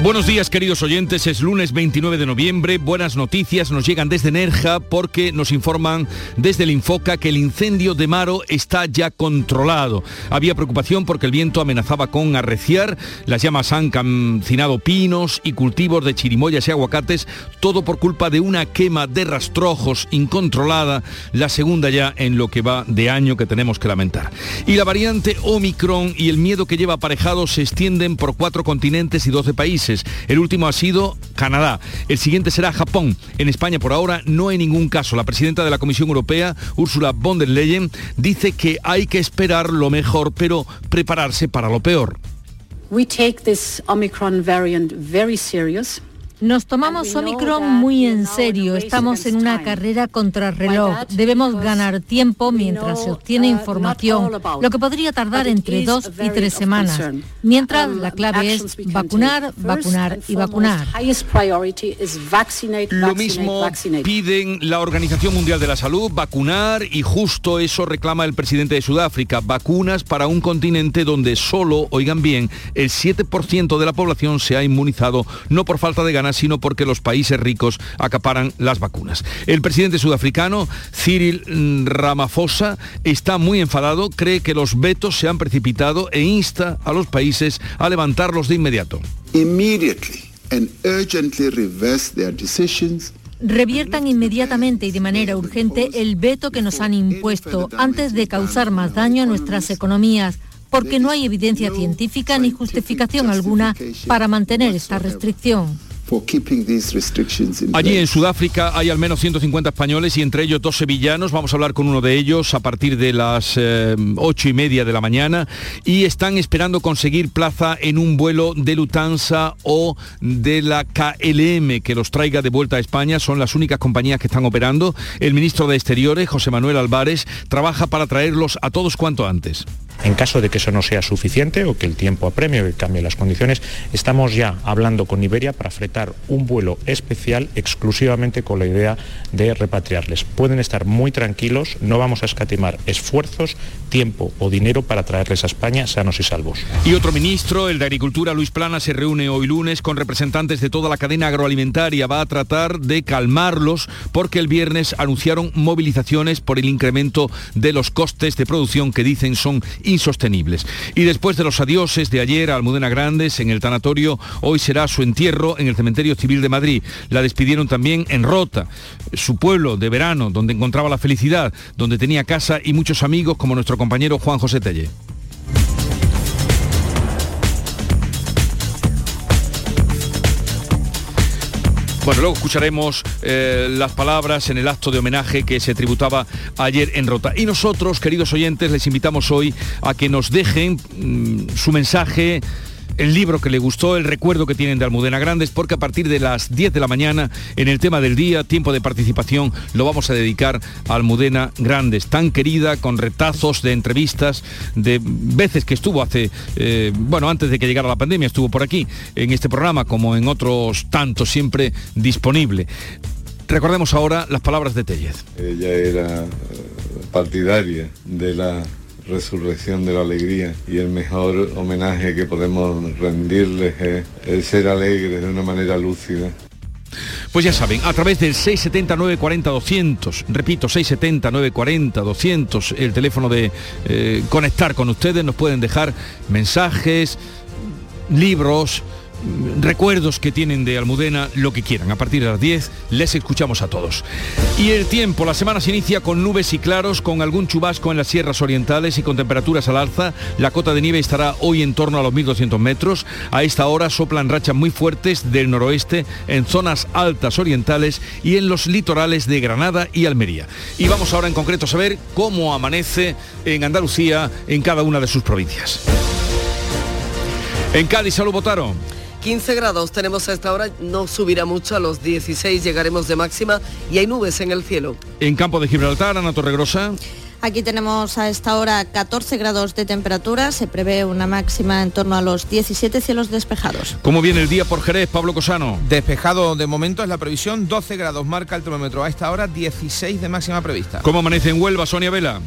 Buenos días queridos oyentes, es lunes 29 de noviembre, buenas noticias nos llegan desde Nerja porque nos informan desde el Infoca que el incendio de Maro está ya controlado. Había preocupación porque el viento amenazaba con arreciar, las llamas han cancinado pinos y cultivos de chirimoyas y aguacates, todo por culpa de una quema de rastrojos incontrolada, la segunda ya en lo que va de año que tenemos que lamentar. Y la variante Omicron y el miedo que lleva aparejado se extienden por cuatro continentes y 12 países el último ha sido Canadá. El siguiente será Japón. En España por ahora no hay ningún caso. La presidenta de la Comisión Europea, Ursula von der Leyen, dice que hay que esperar lo mejor, pero prepararse para lo peor. Nos tomamos Omicron muy en serio. Estamos en una carrera contra reloj. Debemos ganar tiempo mientras se obtiene información, lo que podría tardar entre dos y tres semanas. Mientras la clave es vacunar, vacunar y vacunar. Lo mismo piden la Organización Mundial de la Salud, vacunar y justo eso reclama el presidente de Sudáfrica, vacunas para un continente donde solo, oigan bien, el 7% de la población se ha inmunizado, no por falta de sino porque los países ricos acaparan las vacunas. El presidente sudafricano, Cyril Ramaphosa, está muy enfadado, cree que los vetos se han precipitado e insta a los países a levantarlos de inmediato. Reviertan inmediatamente y de manera urgente el veto que nos han impuesto antes de causar más daño a nuestras economías porque no hay evidencia científica ni justificación alguna para mantener esta restricción. Allí en Sudáfrica hay al menos 150 españoles y entre ellos dos sevillanos. Vamos a hablar con uno de ellos a partir de las eh, ocho y media de la mañana y están esperando conseguir plaza en un vuelo de Lufthansa o de la KLM que los traiga de vuelta a España. Son las únicas compañías que están operando. El ministro de Exteriores, José Manuel Álvarez, trabaja para traerlos a todos cuanto antes. En caso de que eso no sea suficiente o que el tiempo apremie o que cambie las condiciones, estamos ya hablando con Iberia para fretar un vuelo especial exclusivamente con la idea de repatriarles. Pueden estar muy tranquilos, no vamos a escatimar esfuerzos, tiempo o dinero para traerles a España sanos y salvos. Y otro ministro, el de Agricultura, Luis Plana, se reúne hoy lunes con representantes de toda la cadena agroalimentaria. Va a tratar de calmarlos porque el viernes anunciaron movilizaciones por el incremento de los costes de producción que dicen son insostenibles. Y después de los adioses de ayer a Almudena Grandes en el tanatorio, hoy será su entierro en el cementerio civil de Madrid. La despidieron también en Rota, su pueblo de verano, donde encontraba la felicidad, donde tenía casa y muchos amigos como nuestro compañero Juan José Telle. Bueno, luego escucharemos eh, las palabras en el acto de homenaje que se tributaba ayer en Rota. Y nosotros, queridos oyentes, les invitamos hoy a que nos dejen mm, su mensaje el libro que le gustó, el recuerdo que tienen de Almudena Grandes, porque a partir de las 10 de la mañana, en el tema del día, tiempo de participación, lo vamos a dedicar a Almudena Grandes, tan querida, con retazos de entrevistas, de veces que estuvo hace, eh, bueno, antes de que llegara la pandemia, estuvo por aquí, en este programa, como en otros tantos, siempre disponible. Recordemos ahora las palabras de Tellez. Ella era eh, partidaria de la resurrección de la alegría y el mejor homenaje que podemos rendirles es el ser alegres de una manera lúcida. Pues ya saben, a través del 679 40 200, repito, 679 40 200, el teléfono de eh, conectar con ustedes, nos pueden dejar mensajes, libros, recuerdos que tienen de Almudena, lo que quieran. A partir de las 10 les escuchamos a todos. Y el tiempo, la semana se inicia con nubes y claros, con algún chubasco en las sierras orientales y con temperaturas al alza. La cota de nieve estará hoy en torno a los 1.200 metros. A esta hora soplan rachas muy fuertes del noroeste en zonas altas orientales y en los litorales de Granada y Almería. Y vamos ahora en concreto a saber cómo amanece en Andalucía en cada una de sus provincias. En Cádiz, salud votaron. 15 grados tenemos a esta hora, no subirá mucho, a los 16 llegaremos de máxima y hay nubes en el cielo. En campo de Gibraltar, Ana Torregrosa. Aquí tenemos a esta hora 14 grados de temperatura, se prevé una máxima en torno a los 17 cielos despejados. ¿Cómo viene el día por Jerez, Pablo Cosano? Despejado de momento es la previsión, 12 grados marca el termómetro a esta hora, 16 de máxima prevista. ¿Cómo amanece en Huelva, Sonia Vela?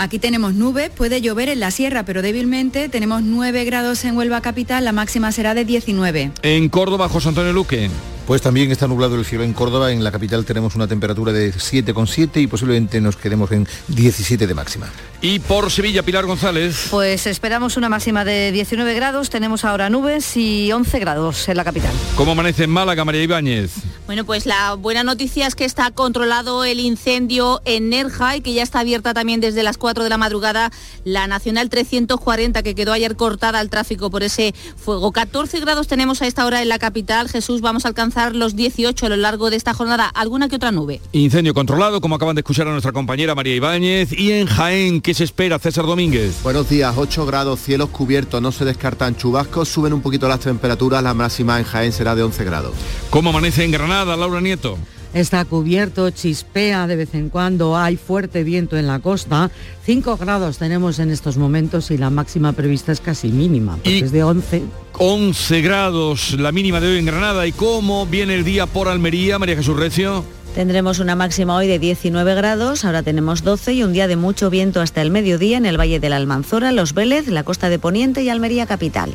Aquí tenemos nubes, puede llover en la sierra, pero débilmente. Tenemos 9 grados en Huelva capital, la máxima será de 19. En Córdoba, José Antonio Luque. Pues también está nublado el cielo en Córdoba, en la capital tenemos una temperatura de 7,7 y posiblemente nos quedemos en 17 de máxima. Y por Sevilla, Pilar González. Pues esperamos una máxima de 19 grados, tenemos ahora nubes y 11 grados en la capital. ¿Cómo amanece en Málaga, María Ibáñez? Bueno, pues la buena noticia es que está controlado el incendio en Nerja y que ya está abierta también desde las 4 de la madrugada la Nacional 340 que quedó ayer cortada al tráfico por ese fuego. 14 grados tenemos a esta hora en la capital. Jesús, vamos a alcanzar los 18 a lo largo de esta jornada. ¿Alguna que otra nube? Incendio controlado, como acaban de escuchar a nuestra compañera María Ibáñez. Y en Jaén, ¿qué se espera, César Domínguez? Buenos días, 8 grados, cielos cubiertos, no se descartan chubascos, suben un poquito las temperaturas, la máxima en Jaén será de 11 grados. ¿Cómo amanece en Granada, Laura Nieto? Está cubierto, chispea de vez en cuando, hay fuerte viento en la costa. 5 grados tenemos en estos momentos y la máxima prevista es casi mínima, porque es de 11. 11 grados la mínima de hoy en Granada. ¿Y cómo viene el día por Almería, María Jesús Recio? Tendremos una máxima hoy de 19 grados, ahora tenemos 12 y un día de mucho viento hasta el mediodía en el Valle de la Almanzora, Los Vélez, la Costa de Poniente y Almería Capital.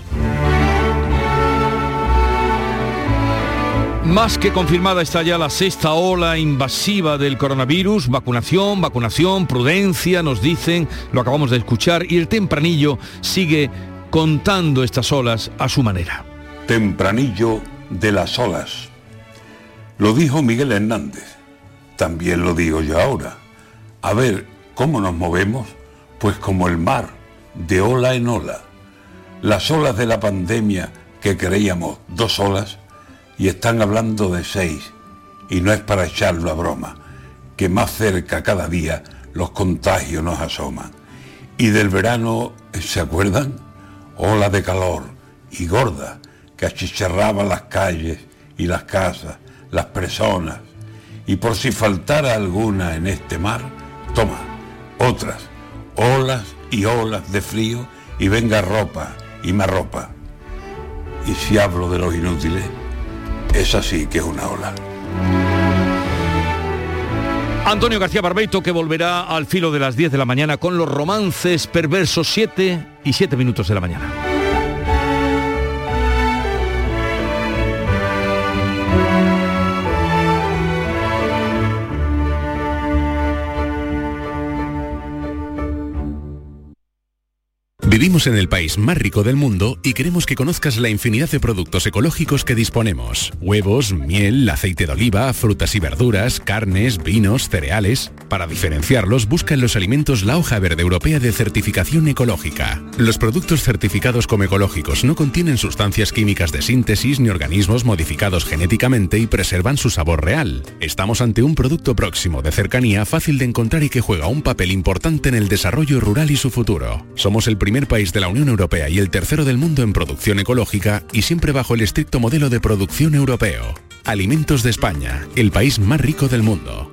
Más que confirmada está ya la sexta ola invasiva del coronavirus, vacunación, vacunación, prudencia, nos dicen, lo acabamos de escuchar, y el tempranillo sigue contando estas olas a su manera. Tempranillo de las olas. Lo dijo Miguel Hernández, también lo digo yo ahora. A ver, ¿cómo nos movemos? Pues como el mar, de ola en ola. Las olas de la pandemia que creíamos dos olas, y están hablando de seis, y no es para echarlo a broma, que más cerca cada día los contagios nos asoman. Y del verano, ¿se acuerdan? Ola de calor y gorda que achicharraba las calles y las casas, las personas. Y por si faltara alguna en este mar, toma, otras, olas y olas de frío y venga ropa y más ropa. Y si hablo de los inútiles, esa sí que es una ola. Antonio García Barbeito que volverá al filo de las 10 de la mañana con los romances perversos 7 y 7 minutos de la mañana. Vivimos en el país más rico del mundo y queremos que conozcas la infinidad de productos ecológicos que disponemos. Huevos, miel, aceite de oliva, frutas y verduras, carnes, vinos, cereales. Para diferenciarlos, busca en los alimentos la hoja verde europea de certificación ecológica. Los productos certificados como ecológicos no contienen sustancias químicas de síntesis ni organismos modificados genéticamente y preservan su sabor real. Estamos ante un producto próximo, de cercanía, fácil de encontrar y que juega un papel importante en el desarrollo rural y su futuro. Somos el primer país de la Unión Europea y el tercero del mundo en producción ecológica y siempre bajo el estricto modelo de producción europeo. Alimentos de España, el país más rico del mundo.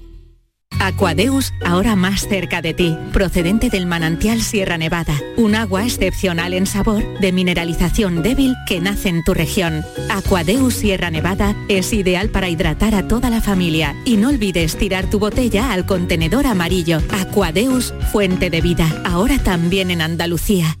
Aquadeus, ahora más cerca de ti, procedente del manantial Sierra Nevada, un agua excepcional en sabor, de mineralización débil que nace en tu región. Aquadeus Sierra Nevada es ideal para hidratar a toda la familia y no olvides tirar tu botella al contenedor amarillo. Aquadeus, fuente de vida, ahora también en Andalucía.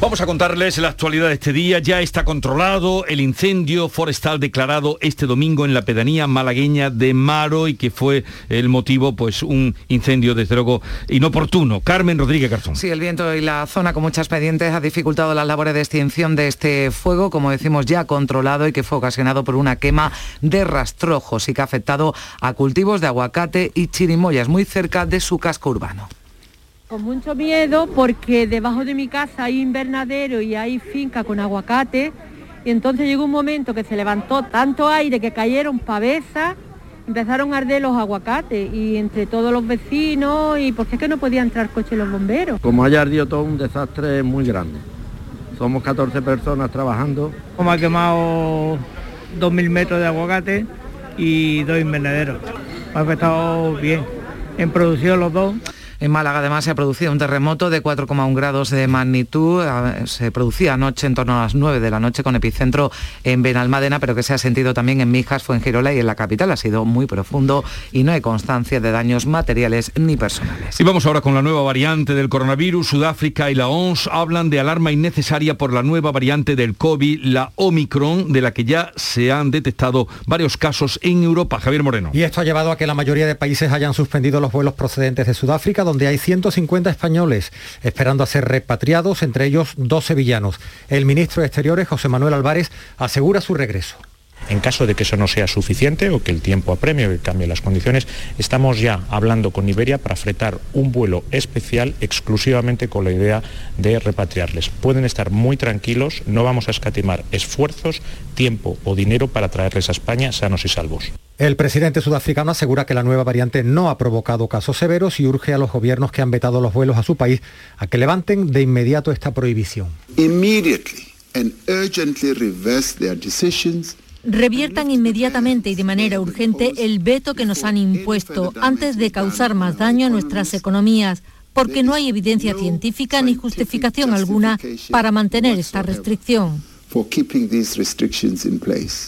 Vamos a contarles la actualidad de este día. Ya está controlado el incendio forestal declarado este domingo en la pedanía malagueña de Maro y que fue el motivo, pues, un incendio desde luego inoportuno. Carmen Rodríguez Garzón. Sí, el viento y la zona con muchas pendientes ha dificultado las labores de extinción de este fuego, como decimos ya controlado y que fue ocasionado por una quema de rastrojos y que ha afectado a cultivos de aguacate y chirimoyas muy cerca de su casco urbano. Con mucho miedo porque debajo de mi casa hay invernadero y hay finca con aguacate y entonces llegó un momento que se levantó tanto aire que cayeron pavesas, empezaron a arder los aguacates y entre todos los vecinos y porque es que no podían entrar coches los bomberos. Como haya ardido todo un desastre muy grande. Somos 14 personas trabajando. Como ha quemado 2.000 metros de aguacate y dos invernaderos. Ha afectado bien. En producción los dos. En Málaga además se ha producido un terremoto de 4,1 grados de magnitud. Se producía anoche en torno a las 9 de la noche con epicentro en Benalmádena, pero que se ha sentido también en Mijas, Fuengirola y en la capital. Ha sido muy profundo y no hay constancia de daños materiales ni personales. Y vamos ahora con la nueva variante del coronavirus. Sudáfrica y la OMS hablan de alarma innecesaria por la nueva variante del COVID, la Omicron, de la que ya se han detectado varios casos en Europa. Javier Moreno. Y esto ha llevado a que la mayoría de países hayan suspendido los vuelos procedentes de Sudáfrica donde hay 150 españoles esperando a ser repatriados, entre ellos dos sevillanos. El ministro de Exteriores, José Manuel Álvarez, asegura su regreso. En caso de que eso no sea suficiente o que el tiempo apremie o que cambie las condiciones, estamos ya hablando con Iberia para fretar un vuelo especial exclusivamente con la idea de repatriarles. Pueden estar muy tranquilos, no vamos a escatimar esfuerzos, tiempo o dinero para traerles a España sanos y salvos. El presidente sudafricano asegura que la nueva variante no ha provocado casos severos y urge a los gobiernos que han vetado los vuelos a su país a que levanten de inmediato esta prohibición. Reviertan inmediatamente y de manera urgente el veto que nos han impuesto antes de causar más daño a nuestras economías, porque no hay evidencia científica ni justificación alguna para mantener esta restricción.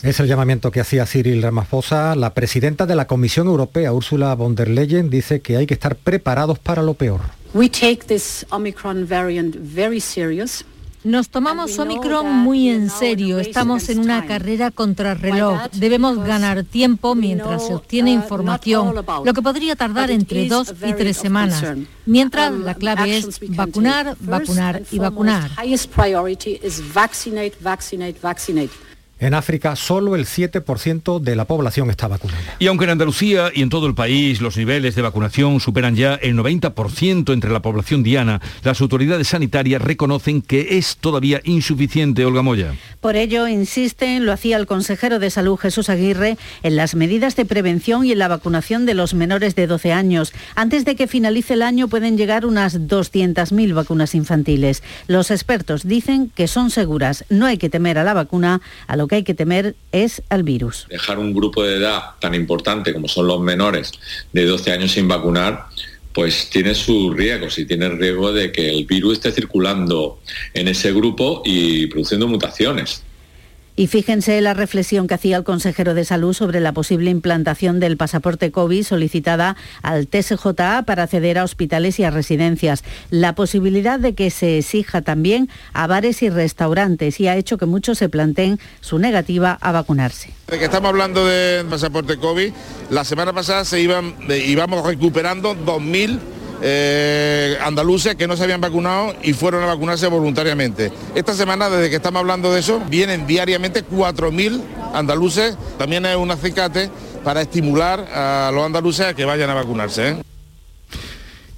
Es el llamamiento que hacía Cyril Ramaphosa. La presidenta de la Comisión Europea, Ursula von der Leyen, dice que hay que estar preparados para lo peor. Nos tomamos Omicron muy en serio. Estamos en una carrera contra reloj. Debemos ganar tiempo mientras se obtiene uh, información, lo que podría tardar entre dos y tres semanas. Mientras um, la clave es vacunar, vacunar y vacunar. En África solo el 7% de la población está vacunada. Y aunque en Andalucía y en todo el país los niveles de vacunación superan ya el 90% entre la población diana, las autoridades sanitarias reconocen que es todavía insuficiente, Olga Moya. Por ello, insisten, lo hacía el consejero de Salud Jesús Aguirre, en las medidas de prevención y en la vacunación de los menores de 12 años. Antes de que finalice el año pueden llegar unas 200.000 vacunas infantiles. Los expertos dicen que son seguras. No hay que temer a la vacuna, a lo que hay que temer es al virus. Dejar un grupo de edad tan importante como son los menores de 12 años sin vacunar, pues tiene sus riesgos y tiene el riesgo de que el virus esté circulando en ese grupo y produciendo mutaciones. Y fíjense la reflexión que hacía el consejero de Salud sobre la posible implantación del pasaporte COVID solicitada al TSJA para acceder a hospitales y a residencias. La posibilidad de que se exija también a bares y restaurantes y ha hecho que muchos se planteen su negativa a vacunarse. De que estamos hablando de pasaporte COVID, la semana pasada se iban, íbamos recuperando 2.000 eh, andaluces que no se habían vacunado y fueron a vacunarse voluntariamente. Esta semana, desde que estamos hablando de eso, vienen diariamente 4.000 andaluces. También es un acicate para estimular a los andaluces a que vayan a vacunarse. ¿eh?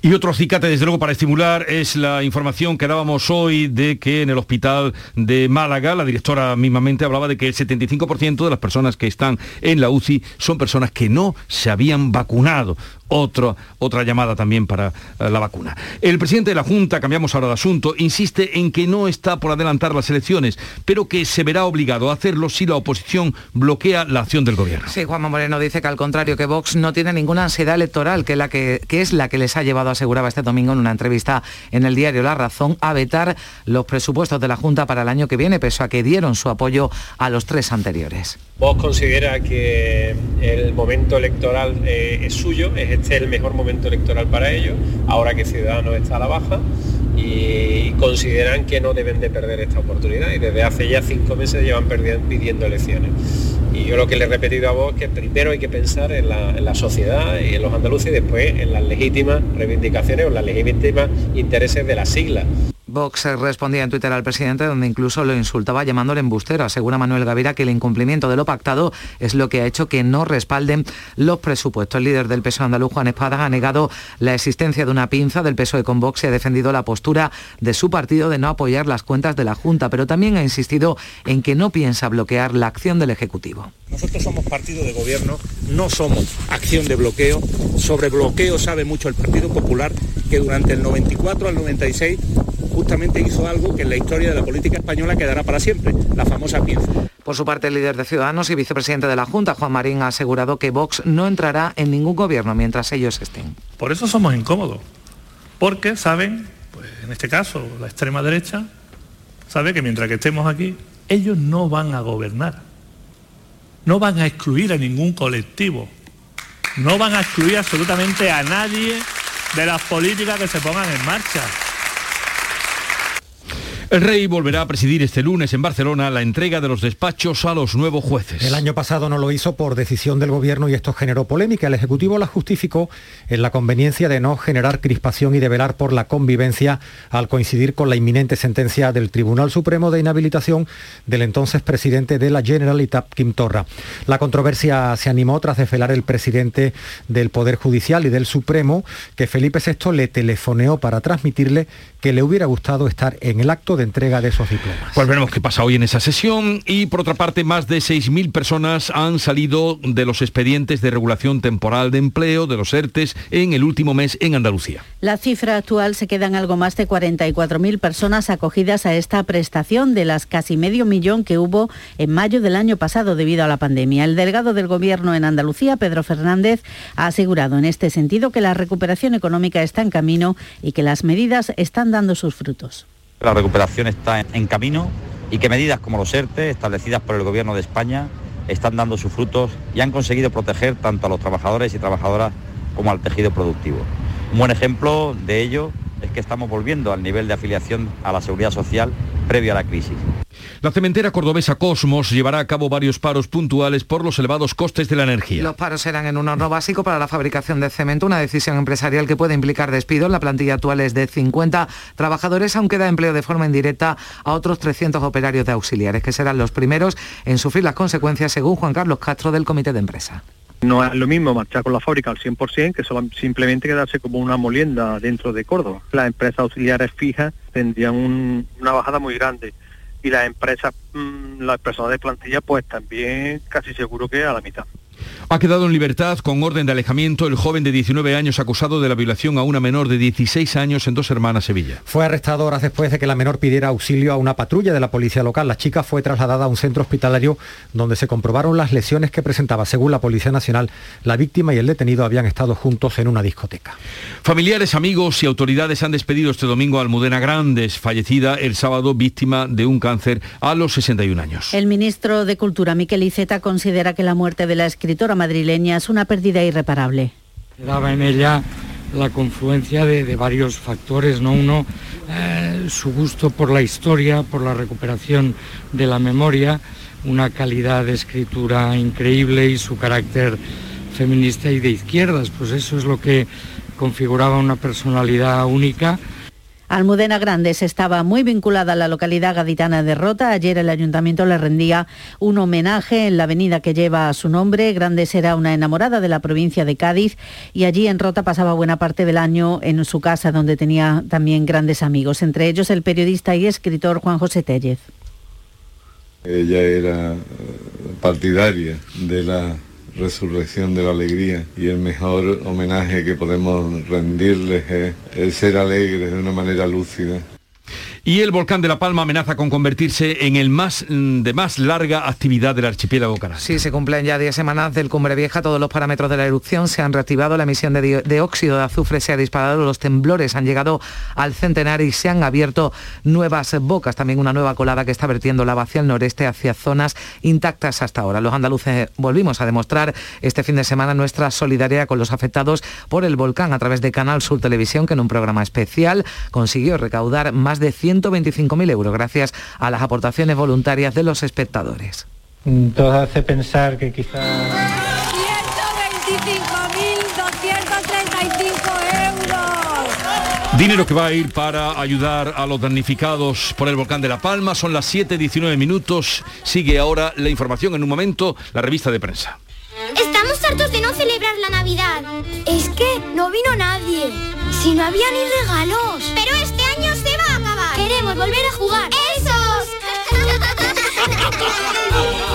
Y otro acicate, desde luego, para estimular es la información que dábamos hoy de que en el hospital de Málaga, la directora mismamente hablaba de que el 75% de las personas que están en la UCI son personas que no se habían vacunado otra llamada también para eh, la vacuna. El presidente de la Junta, cambiamos ahora de asunto, insiste en que no está por adelantar las elecciones, pero que se verá obligado a hacerlo si la oposición bloquea la acción del gobierno. Sí, Juanma Moreno dice que al contrario, que Vox no tiene ninguna ansiedad electoral, que, la que, que es la que les ha llevado, aseguraba este domingo en una entrevista en el diario La Razón, a vetar los presupuestos de la Junta para el año que viene, pese a que dieron su apoyo a los tres anteriores. Vox considera que el momento electoral eh, es suyo, es este el mejor momento electoral para ellos, ahora que Ciudadanos está a la baja y consideran que no deben de perder esta oportunidad y desde hace ya cinco meses llevan pidiendo elecciones. Y yo lo que le he repetido a vos es que primero hay que pensar en la, en la, sociedad y en los andaluces y después en las legítimas reivindicaciones o las legítimas intereses de las siglas. Vox respondía en Twitter al presidente donde incluso lo insultaba llamándole embustero. Asegura Manuel Gavira que el incumplimiento de lo pactado es lo que ha hecho que no respalden los presupuestos. El líder del PSOE andaluz, Juan Espada, ha negado la existencia de una pinza del PSOE con Vox y ha defendido la postura de su partido de no apoyar las cuentas de la Junta, pero también ha insistido en que no piensa bloquear la acción del Ejecutivo. Nosotros somos partido de gobierno, no somos acción de bloqueo. Sobre bloqueo sabe mucho el Partido Popular, que durante el 94 al 96 justamente hizo algo que en la historia de la política española quedará para siempre, la famosa pinza. Por su parte, el líder de Ciudadanos y vicepresidente de la Junta, Juan Marín, ha asegurado que Vox no entrará en ningún gobierno mientras ellos estén. Por eso somos incómodos, porque saben, pues en este caso la extrema derecha, sabe que mientras que estemos aquí, ellos no van a gobernar, no van a excluir a ningún colectivo, no van a excluir absolutamente a nadie de las políticas que se pongan en marcha. El rey volverá a presidir este lunes en Barcelona la entrega de los despachos a los nuevos jueces. El año pasado no lo hizo por decisión del gobierno y esto generó polémica. El Ejecutivo la justificó en la conveniencia de no generar crispación y de velar por la convivencia al coincidir con la inminente sentencia del Tribunal Supremo de inhabilitación del entonces presidente de la Generalitat, Kim Torra. La controversia se animó tras desvelar el presidente del Poder Judicial y del Supremo que Felipe VI le telefoneó para transmitirle que le hubiera gustado estar en el acto de entrega de esos diplomas. Pues veremos qué pasa hoy en esa sesión y por otra parte más de 6.000 personas han salido de los expedientes de regulación temporal de empleo, de los ERTES, en el último mes en Andalucía. La cifra actual se queda en algo más de 44.000 personas acogidas a esta prestación de las casi medio millón que hubo en mayo del año pasado debido a la pandemia. El delegado del Gobierno en Andalucía, Pedro Fernández, ha asegurado en este sentido que la recuperación económica está en camino y que las medidas están dando sus frutos. La recuperación está en camino y que medidas como los ERTE, establecidas por el Gobierno de España, están dando sus frutos y han conseguido proteger tanto a los trabajadores y trabajadoras como al tejido productivo. Un buen ejemplo de ello es que estamos volviendo al nivel de afiliación a la seguridad social previo a la crisis. La cementera cordobesa Cosmos llevará a cabo varios paros puntuales por los elevados costes de la energía. Los paros serán en un horno básico para la fabricación de cemento, una decisión empresarial que puede implicar despidos. La plantilla actual es de 50 trabajadores, aunque da empleo de forma indirecta a otros 300 operarios de auxiliares, que serán los primeros en sufrir las consecuencias, según Juan Carlos Castro del Comité de Empresa. No es lo mismo marchar con la fábrica al 100% que solo, simplemente quedarse como una molienda dentro de Córdoba. Las empresas auxiliares fijas tendrían una bajada muy grande y las empresas, mm, las personas de plantilla, pues también casi seguro que a la mitad. Ha quedado en libertad con orden de alejamiento el joven de 19 años acusado de la violación a una menor de 16 años en Dos Hermanas, Sevilla. Fue arrestado horas después de que la menor pidiera auxilio a una patrulla de la policía local. La chica fue trasladada a un centro hospitalario donde se comprobaron las lesiones que presentaba. Según la Policía Nacional, la víctima y el detenido habían estado juntos en una discoteca. Familiares, amigos y autoridades han despedido este domingo a Almudena Grandes, fallecida el sábado víctima de un cáncer a los 61 años. El ministro de Cultura, Miquel Iceta, considera que la muerte de la escritora madrileña es una pérdida irreparable. Daba en ella la confluencia de, varios factores, ¿no? Uno, eh, su gusto por la historia, por la recuperación de la memoria, una calidad de escritura increíble y su carácter feminista y de izquierdas, pues eso es lo que configuraba una personalidad única Almudena Grandes estaba muy vinculada a la localidad gaditana de Rota. Ayer el ayuntamiento le rendía un homenaje en la avenida que lleva su nombre. Grandes era una enamorada de la provincia de Cádiz y allí en Rota pasaba buena parte del año en su casa donde tenía también grandes amigos, entre ellos el periodista y escritor Juan José Tellez. Ella era partidaria de la resurrección de la alegría y el mejor homenaje que podemos rendirles es, ser alegres de una manera lúcida. Y el volcán de La Palma amenaza con convertirse en el más mm, de más larga actividad del archipiélago canario. Sí, se cumplen ya 10 semanas del Cumbre Vieja, todos los parámetros de la erupción se han reactivado, la emisión de, de óxido de azufre se ha disparado, los temblores han llegado al centenario y se han abierto nuevas bocas, también una nueva colada que está vertiendo lava hacia el noreste, hacia zonas intactas hasta ahora. Los andaluces volvimos a demostrar este fin de semana nuestra solidaridad con los afectados por el volcán a través de Canal Sur Televisión, que en un programa especial consiguió recaudar más de 100 125.000 euros gracias a las aportaciones voluntarias de los espectadores. Todo hace pensar que quizá... 125.235 euros. Dinero que va a ir para ayudar a los damnificados por el volcán de La Palma. Son las 7.19 minutos. Sigue ahora la información en un momento, la revista de prensa. Estamos hartos de no celebrar la Navidad. Es que no vino nadie. Si no había ni regalos. Pero este Queremos volver a jugar. ¡Esos!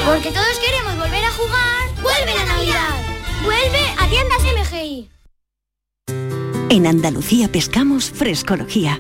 Porque todos queremos volver a jugar. ¡Vuelve la Navidad! ¡Vuelve a tiendas MGI! En Andalucía pescamos frescología.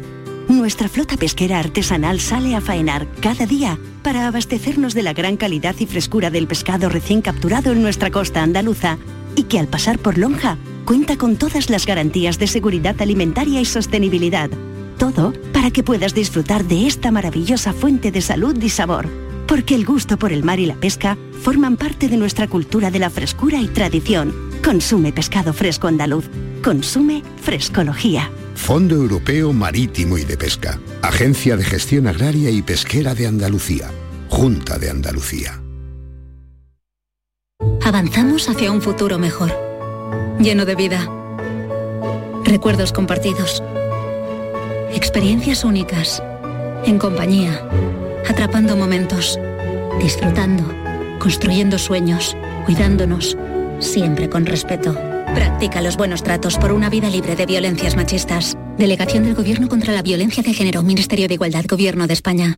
Nuestra flota pesquera artesanal sale a faenar cada día para abastecernos de la gran calidad y frescura del pescado recién capturado en nuestra costa andaluza y que al pasar por Lonja cuenta con todas las garantías de seguridad alimentaria y sostenibilidad todo para que puedas disfrutar de esta maravillosa fuente de salud y sabor. Porque el gusto por el mar y la pesca forman parte de nuestra cultura de la frescura y tradición. Consume pescado fresco andaluz. Consume frescología. Fondo Europeo Marítimo y de Pesca. Agencia de Gestión Agraria y Pesquera de Andalucía. Junta de Andalucía. Avanzamos hacia un futuro mejor. Lleno de vida. Recuerdos compartidos Experiencias únicas, en compañía, atrapando momentos, disfrutando, construyendo sueños, cuidándonos, siempre con respeto. Practica los buenos tratos por una vida libre de violencias machistas. Delegación del Gobierno contra la Violencia de Género, Ministerio de Igualdad, Gobierno de España.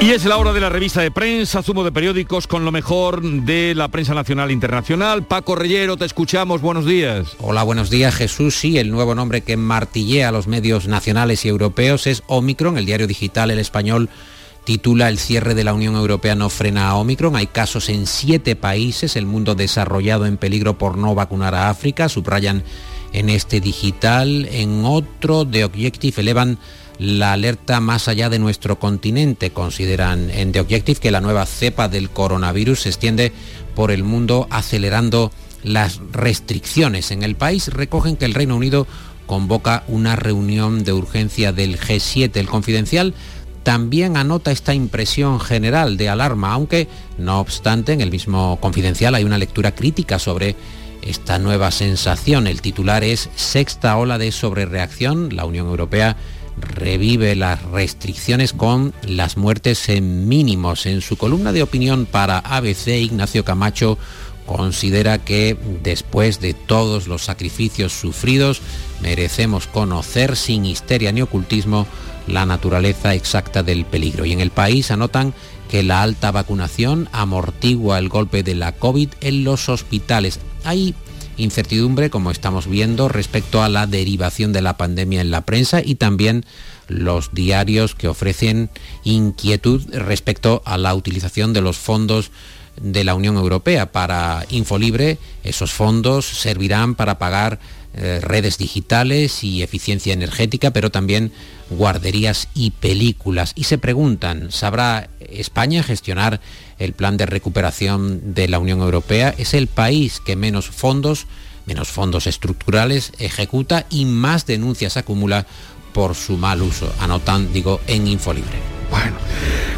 Y es la hora de la revista de prensa, zumo de periódicos con lo mejor de la prensa nacional e internacional. Paco Reyero, te escuchamos, buenos días. Hola, buenos días Jesús. Sí, el nuevo nombre que martillea a los medios nacionales y europeos es Omicron. El diario digital El Español titula El cierre de la Unión Europea no frena a Omicron. Hay casos en siete países, el mundo desarrollado en peligro por no vacunar a África. Subrayan en este digital. En otro, de Objective elevan la alerta más allá de nuestro continente. Consideran en The Objective que la nueva cepa del coronavirus se extiende por el mundo acelerando las restricciones. En el país recogen que el Reino Unido convoca una reunión de urgencia del G7. El confidencial también anota esta impresión general de alarma, aunque no obstante en el mismo confidencial hay una lectura crítica sobre esta nueva sensación. El titular es Sexta ola de sobrereacción. La Unión Europea revive las restricciones con las muertes en mínimos. En su columna de opinión para ABC, Ignacio Camacho considera que después de todos los sacrificios sufridos, merecemos conocer sin histeria ni ocultismo la naturaleza exacta del peligro. Y en el país anotan que la alta vacunación amortigua el golpe de la COVID en los hospitales. Hay incertidumbre, como estamos viendo, respecto a la derivación de la pandemia en la prensa y también los diarios que ofrecen inquietud respecto a la utilización de los fondos de la Unión Europea para Infolibre. Esos fondos servirán para pagar eh, redes digitales y eficiencia energética, pero también guarderías y películas. Y se preguntan, ¿sabrá España gestionar el plan de recuperación de la Unión Europea? Es el país que menos fondos, menos fondos estructurales ejecuta y más denuncias acumula por su mal uso. Anotan, digo, en Infolibre. Bueno,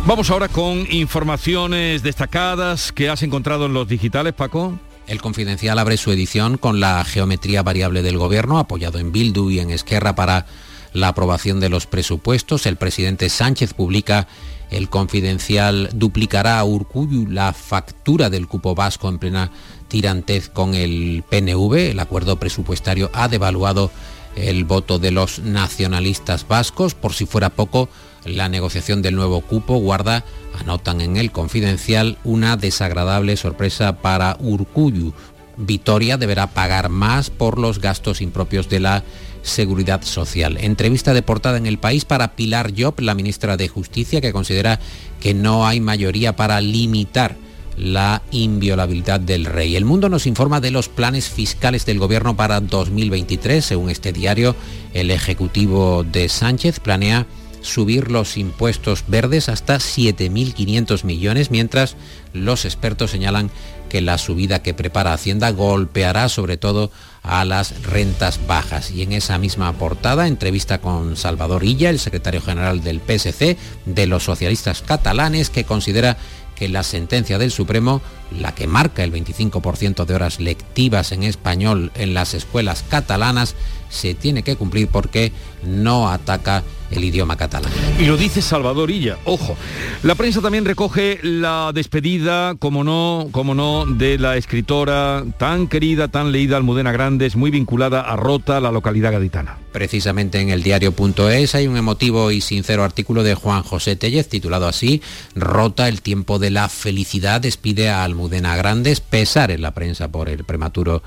vamos ahora con informaciones destacadas que has encontrado en los digitales, Paco. El Confidencial abre su edición con la geometría variable del Gobierno, apoyado en Bildu y en Esquerra para la aprobación de los presupuestos. El presidente Sánchez publica el Confidencial duplicará a Urcuyu la factura del cupo vasco en plena tirantez con el PNV. El acuerdo presupuestario ha devaluado el voto de los nacionalistas vascos. Por si fuera poco, la negociación del nuevo cupo guarda, anotan en el confidencial, una desagradable sorpresa para Urcuyu. Vitoria deberá pagar más por los gastos impropios de la seguridad social. Entrevista de portada en el país para Pilar Job, la ministra de Justicia, que considera que no hay mayoría para limitar la inviolabilidad del rey. El mundo nos informa de los planes fiscales del gobierno para 2023. Según este diario, el Ejecutivo de Sánchez planea subir los impuestos verdes hasta 7.500 millones, mientras los expertos señalan que la subida que prepara Hacienda golpeará sobre todo a las rentas bajas. Y en esa misma portada, entrevista con Salvador Illa, el secretario general del PSC, de los socialistas catalanes, que considera que la sentencia del Supremo, la que marca el 25% de horas lectivas en español en las escuelas catalanas, se tiene que cumplir porque no ataca el idioma catalán. Y lo dice Salvador Illa, ojo. La prensa también recoge la despedida, como no, como no, de la escritora tan querida, tan leída Almudena Grandes, muy vinculada a Rota, la localidad gaditana. Precisamente en el diario.es hay un emotivo y sincero artículo de Juan José Tellez titulado así, Rota, el tiempo de la felicidad, despide a Almudena Grandes, pesar en la prensa por el prematuro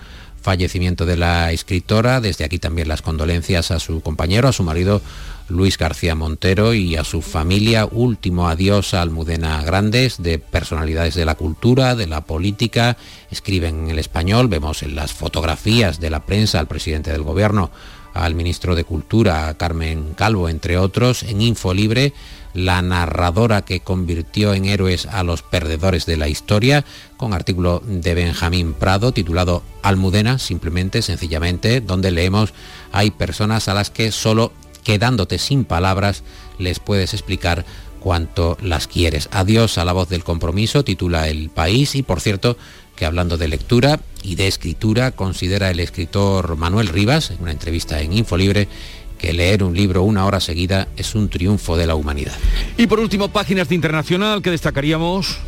fallecimiento de la escritora. Desde aquí también las condolencias a su compañero, a su marido Luis García Montero y a su familia. Último adiós a Almudena Grandes, de personalidades de la cultura, de la política. Escriben en el español, vemos en las fotografías de la prensa al presidente del gobierno, al ministro de Cultura, a Carmen Calvo, entre otros. En Info Libre la narradora que convirtió en héroes a los perdedores de la historia, con artículo de Benjamín Prado titulado Almudena, simplemente, sencillamente, donde leemos hay personas a las que solo quedándote sin palabras les puedes explicar cuánto las quieres. Adiós a la voz del compromiso, titula El País y por cierto que hablando de lectura y de escritura, considera el escritor Manuel Rivas, en una entrevista en Infolibre, que leer un libro una hora seguida es un triunfo de la humanidad. Y por último, páginas de internacional que destacaríamos.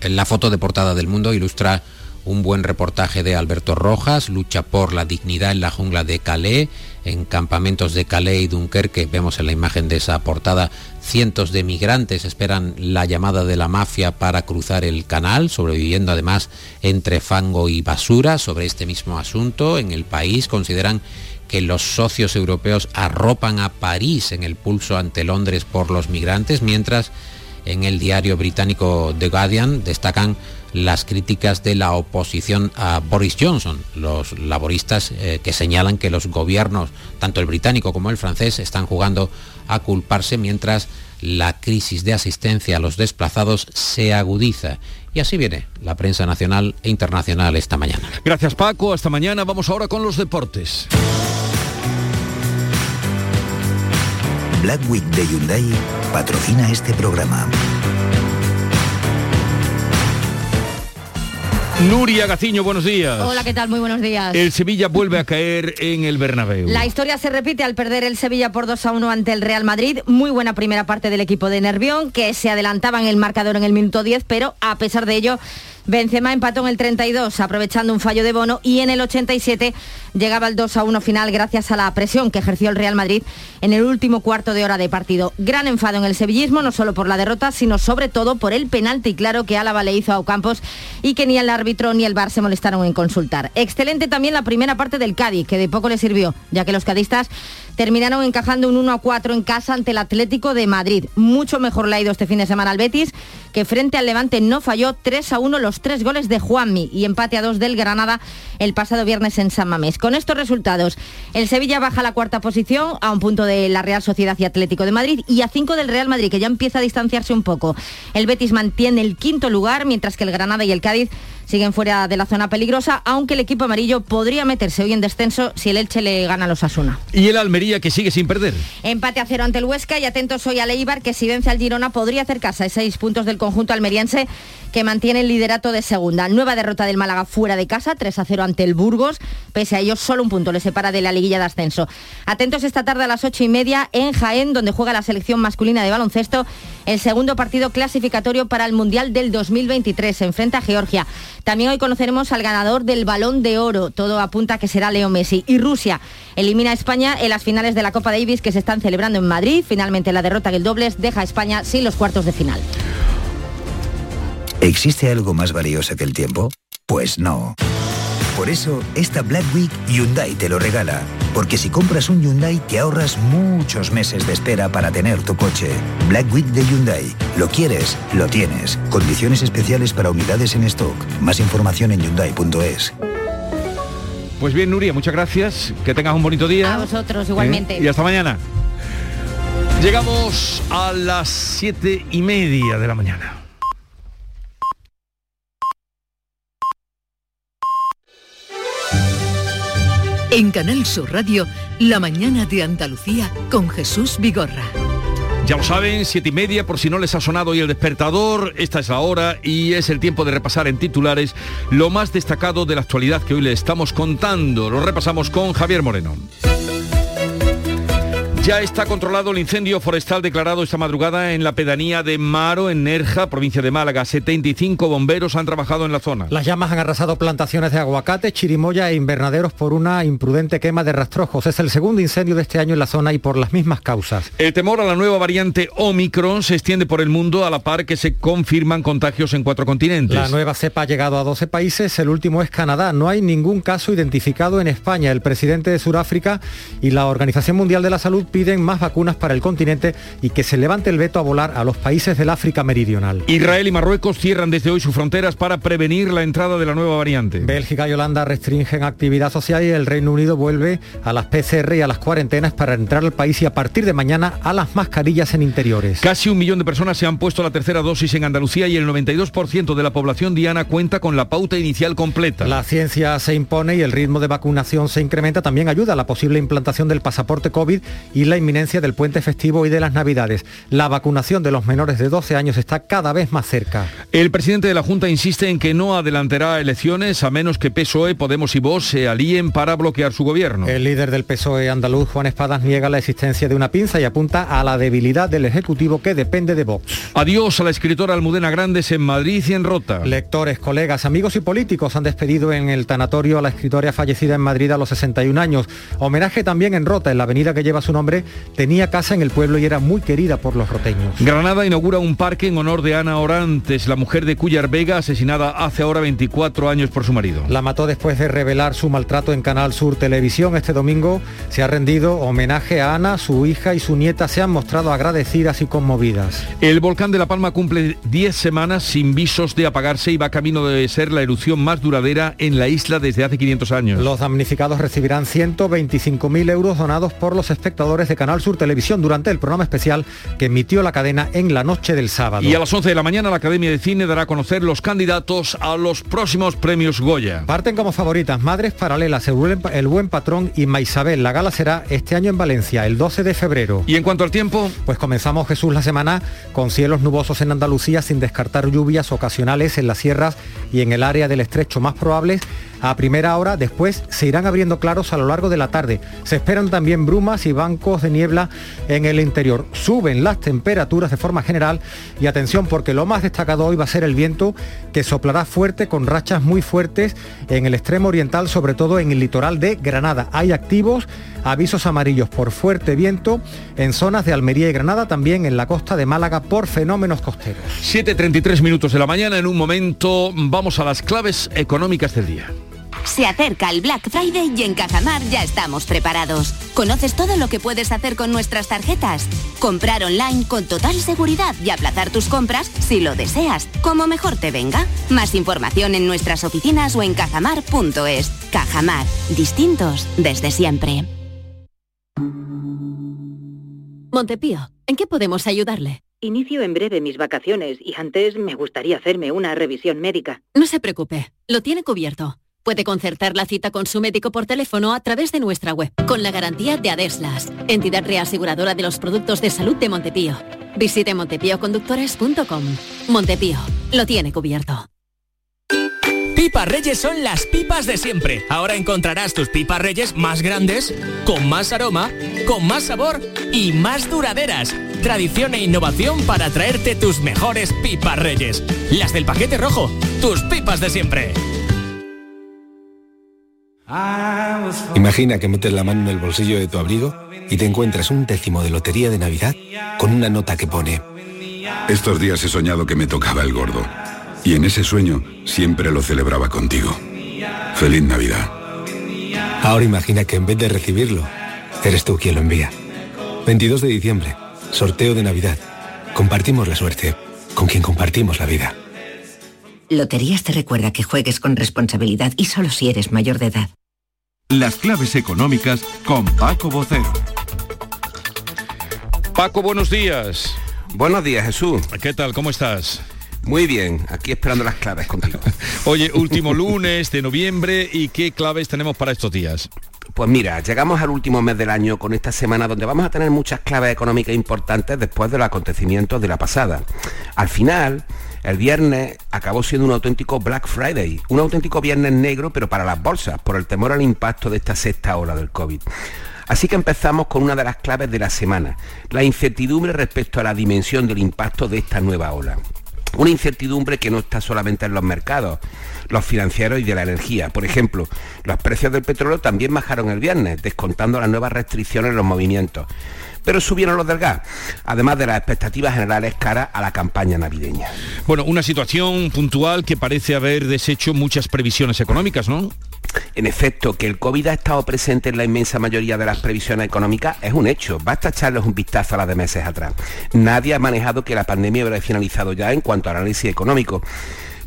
La foto de portada del mundo ilustra un buen reportaje de Alberto Rojas, lucha por la dignidad en la jungla de Calais, en campamentos de Calais y Dunkerque, vemos en la imagen de esa portada, cientos de migrantes esperan la llamada de la mafia para cruzar el canal, sobreviviendo además entre fango y basura. Sobre este mismo asunto, en el país consideran que los socios europeos arropan a París en el pulso ante Londres por los migrantes, mientras en el diario británico The Guardian destacan las críticas de la oposición a Boris Johnson, los laboristas eh, que señalan que los gobiernos, tanto el británico como el francés, están jugando a culparse mientras la crisis de asistencia a los desplazados se agudiza. Y así viene la prensa nacional e internacional esta mañana. Gracias Paco, hasta mañana. Vamos ahora con los deportes. Black Week de Hyundai patrocina este programa. Nuria Gaciño, buenos días. Hola, ¿qué tal? Muy buenos días. El Sevilla vuelve a caer en el Bernabéu. La historia se repite al perder el Sevilla por 2 a 1 ante el Real Madrid. Muy buena primera parte del equipo de Nervión, que se adelantaba en el marcador en el minuto 10, pero a pesar de ello Benzema empató en el 32 aprovechando un fallo de Bono y en el 87 llegaba el 2 a 1 final gracias a la presión que ejerció el Real Madrid en el último cuarto de hora de partido. Gran enfado en el sevillismo, no solo por la derrota, sino sobre todo por el penalti claro que Álava le hizo a Ocampos y que ni el árbitro ni el VAR se molestaron en consultar. Excelente también la primera parte del Cádiz, que de poco le sirvió, ya que los cadistas terminaron encajando un 1 a 4 en casa ante el Atlético de Madrid. Mucho mejor le ha ido este fin de semana al Betis, que frente al Levante no falló 3 a 1 los tres goles de Juanmi y empate a 2 del Granada el pasado viernes en San Mamés. Con estos resultados, el Sevilla baja a la cuarta posición a un punto de la Real Sociedad y Atlético de Madrid y a 5 del Real Madrid, que ya empieza a distanciarse un poco. El Betis mantiene el quinto lugar, mientras que el Granada y el Cádiz siguen fuera de la zona peligrosa, aunque el equipo amarillo podría meterse hoy en descenso si el Elche le gana a los Asuna. Y el Almería Que sigue sin perder. Empate a cero ante el Huesca y atentos hoy a Leibar que si vence al Girona podría acercarse a seis puntos del conjunto almeriense que mantiene el liderato de segunda. Nueva derrota del Málaga fuera de casa, 3 a 0 ante el Burgos. Pese a ello, solo un punto le separa de la liguilla de ascenso. Atentos esta tarde a las ocho y media en Jaén, donde juega la selección masculina de baloncesto, el segundo partido clasificatorio para el Mundial del 2023. Se enfrenta a Georgia. También hoy conoceremos al ganador del Balón de Oro. Todo apunta que será Leo Messi. Y Rusia elimina a España en las finales de la Copa Davis que se están celebrando en Madrid. Finalmente la derrota del dobles deja a España sin los cuartos de final. ¿Existe algo más valioso que el tiempo? Pues no. Por eso, esta Black Week Hyundai te lo regala. Porque si compras un Hyundai te ahorras muchos meses de espera para tener tu coche. Black Week de Hyundai. Lo quieres, lo tienes. Condiciones especiales para unidades en stock. Más información en hyundai.es. Pues bien, Nuria, muchas gracias. Que tengas un bonito día. A vosotros igualmente. ¿Eh? Y hasta mañana. Llegamos a las siete y media de la mañana. En Canal Sur Radio, La mañana de Andalucía con Jesús Vigorra. Ya lo saben, siete y media, por si no les ha sonado hoy el despertador, esta es la hora y es el tiempo de repasar en titulares lo más destacado de la actualidad que hoy le estamos contando. Lo repasamos con Javier Moreno. Ya está controlado el incendio forestal declarado esta madrugada en la pedanía de Maro, en Nerja, provincia de Málaga. 75 bomberos han trabajado en la zona. Las llamas han arrasado plantaciones de aguacate, chirimoya e invernaderos por una imprudente quema de rastrojos. Es el segundo incendio de este año en la zona y por las mismas causas. El temor a la nueva variante Omicron se extiende por el mundo a la par que se confirman contagios en cuatro continentes. La nueva cepa ha llegado a 12 países, el último es Canadá. No hay ningún caso identificado en España. El presidente de Sudáfrica y la Organización Mundial de la Salud piden más vacunas para el continente y que se levante el veto a volar a los países del África Meridional. Israel y Marruecos cierran desde hoy sus fronteras para prevenir la entrada de la nueva variante. Bélgica y Holanda restringen actividad social y el Reino Unido vuelve a las PCR y a las cuarentenas para entrar al país y a partir de mañana a las mascarillas en interiores. Casi un millón de personas se han puesto la tercera dosis en Andalucía y el 92% de la población diana cuenta con la pauta inicial completa. La ciencia se impone y el ritmo de vacunación se incrementa. También ayuda a la posible implantación del pasaporte COVID y la inminencia del puente festivo y de las Navidades. La vacunación de los menores de 12 años está cada vez más cerca. El presidente de la Junta insiste en que no adelantará elecciones a menos que PSOE, Podemos y Vox se alíen para bloquear su gobierno. El líder del PSOE andaluz, Juan Espadas, niega la existencia de una pinza y apunta a la debilidad del Ejecutivo que depende de Vox. Adiós a la escritora Almudena Grandes en Madrid y en Rota. Lectores, colegas, amigos y políticos han despedido en el tanatorio a la escritora fallecida en Madrid a los 61 años. Homenaje también en Rota, en la avenida que lleva su nombre, tenía casa en el pueblo y era muy querida por los roteños. Granada inaugura un parque en honor de Ana Orantes, la mujer de Cuyar Vega, asesinada hace ahora 24 años por su marido. La mató después de revelar su maltrato en Canal Sur Televisión. Este domingo se ha rendido homenaje a Ana, su hija y su nieta se han mostrado agradecidas y conmovidas. El volcán de La Palma cumple 10 semanas sin visos de apagarse y va camino de ser la erupción más duradera en la isla desde hace 500 años. Los damnificados recibirán 125.000 euros donados por los espectadores de Canal Sur Televisión durante el programa especial que emitió la cadena en la noche del sábado. Y a las 11 de la mañana la Academia de Cine dará a conocer los candidatos a los próximos premios Goya. Parten como favoritas Madres Paralelas, El Buen, el Buen Patrón y Maisabel. La gala será este año en Valencia, el 12 de febrero. ¿Y en cuanto al tiempo? Pues comenzamos Jesús la semana con cielos nubosos en Andalucía sin descartar lluvias ocasionales en las sierras y en el área del estrecho más probables a primera hora, después se irán abriendo claros a lo largo de la tarde. Se esperan también brumas y bancos de niebla en el interior. Suben las temperaturas de forma general y atención porque lo más destacado hoy va a ser el viento que soplará fuerte con rachas muy fuertes en el extremo oriental, sobre todo en el litoral de Granada. Hay activos avisos amarillos por fuerte viento en zonas de Almería y Granada, también en la costa de Málaga por fenómenos costeros. 7.33 minutos de la mañana, en un momento vamos a las claves económicas del día. Se acerca el Black Friday y en Cajamar ya estamos preparados. ¿Conoces todo lo que puedes hacer con nuestras tarjetas? Comprar online con total seguridad y aplazar tus compras si lo deseas, como mejor te venga. Más información en nuestras oficinas o en cajamar.es. Cajamar, distintos desde siempre. Montepío, ¿en qué podemos ayudarle? Inicio en breve mis vacaciones y antes me gustaría hacerme una revisión médica. No se preocupe, lo tiene cubierto. Puede concertar la cita con su médico por teléfono a través de nuestra web, con la garantía de Adeslas, entidad reaseguradora de los productos de salud de Montepío. Visite montepíoconductores.com. Montepío, lo tiene cubierto. Pipas Reyes son las pipas de siempre. Ahora encontrarás tus pipas Reyes más grandes, con más aroma, con más sabor y más duraderas. Tradición e innovación para traerte tus mejores pipas Reyes. Las del paquete rojo, tus pipas de siempre. Imagina que metes la mano en el bolsillo de tu abrigo y te encuentras un décimo de lotería de Navidad con una nota que pone... Estos días he soñado que me tocaba el gordo. Y en ese sueño siempre lo celebraba contigo. Feliz Navidad. Ahora imagina que en vez de recibirlo, eres tú quien lo envía. 22 de diciembre, sorteo de Navidad. Compartimos la suerte con quien compartimos la vida. Loterías te recuerda que juegues con responsabilidad y solo si eres mayor de edad. Las claves económicas con Paco Bocero. Paco, buenos días. Buenos días, Jesús. ¿Qué tal? ¿Cómo estás? Muy bien, aquí esperando las claves contigo. Oye, último lunes de noviembre y qué claves tenemos para estos días. Pues mira, llegamos al último mes del año con esta semana donde vamos a tener muchas claves económicas importantes después de los acontecimientos de la pasada. Al final, el viernes acabó siendo un auténtico Black Friday, un auténtico viernes negro, pero para las bolsas, por el temor al impacto de esta sexta ola del COVID. Así que empezamos con una de las claves de la semana, la incertidumbre respecto a la dimensión del impacto de esta nueva ola. Una incertidumbre que no está solamente en los mercados, los financieros y de la energía. Por ejemplo, los precios del petróleo también bajaron el viernes, descontando las nuevas restricciones en los movimientos. Pero subieron los del gas, además de las expectativas generales cara a la campaña navideña. Bueno, una situación puntual que parece haber deshecho muchas previsiones económicas, ¿no? En efecto, que el COVID ha estado presente en la inmensa mayoría de las previsiones económicas es un hecho. Basta echarles un vistazo a las de meses atrás. Nadie ha manejado que la pandemia hubiera finalizado ya en cuanto al análisis económico.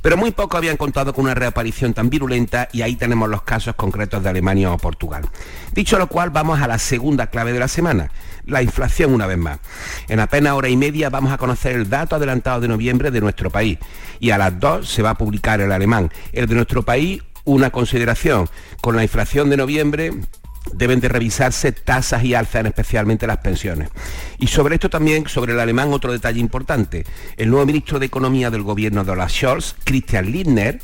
Pero muy poco habían contado con una reaparición tan virulenta y ahí tenemos los casos concretos de Alemania o Portugal. Dicho lo cual, vamos a la segunda clave de la semana, la inflación una vez más. En apenas hora y media vamos a conocer el dato adelantado de noviembre de nuestro país y a las dos se va a publicar el alemán. El de nuestro país una consideración. Con la inflación de noviembre deben de revisarse tasas y alzas, especialmente las pensiones. Y sobre esto también, sobre el alemán, otro detalle importante. El nuevo ministro de Economía del gobierno de Olaf Scholz, Christian Lindner,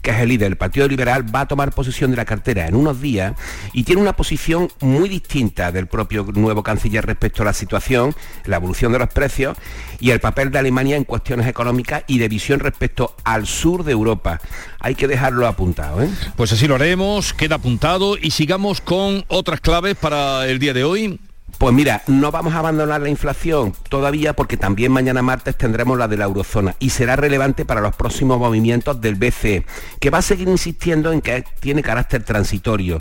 que es el líder del Partido Liberal, va a tomar posesión de la cartera en unos días y tiene una posición muy distinta del propio nuevo canciller respecto a la situación, la evolución de los precios y el papel de Alemania en cuestiones económicas y de visión respecto al sur de Europa. Hay que dejarlo apuntado. ¿eh? Pues así lo haremos, queda apuntado y sigamos con otras claves para el día de hoy. Pues mira, no vamos a abandonar la inflación todavía porque también mañana martes tendremos la de la eurozona y será relevante para los próximos movimientos del BCE, que va a seguir insistiendo en que tiene carácter transitorio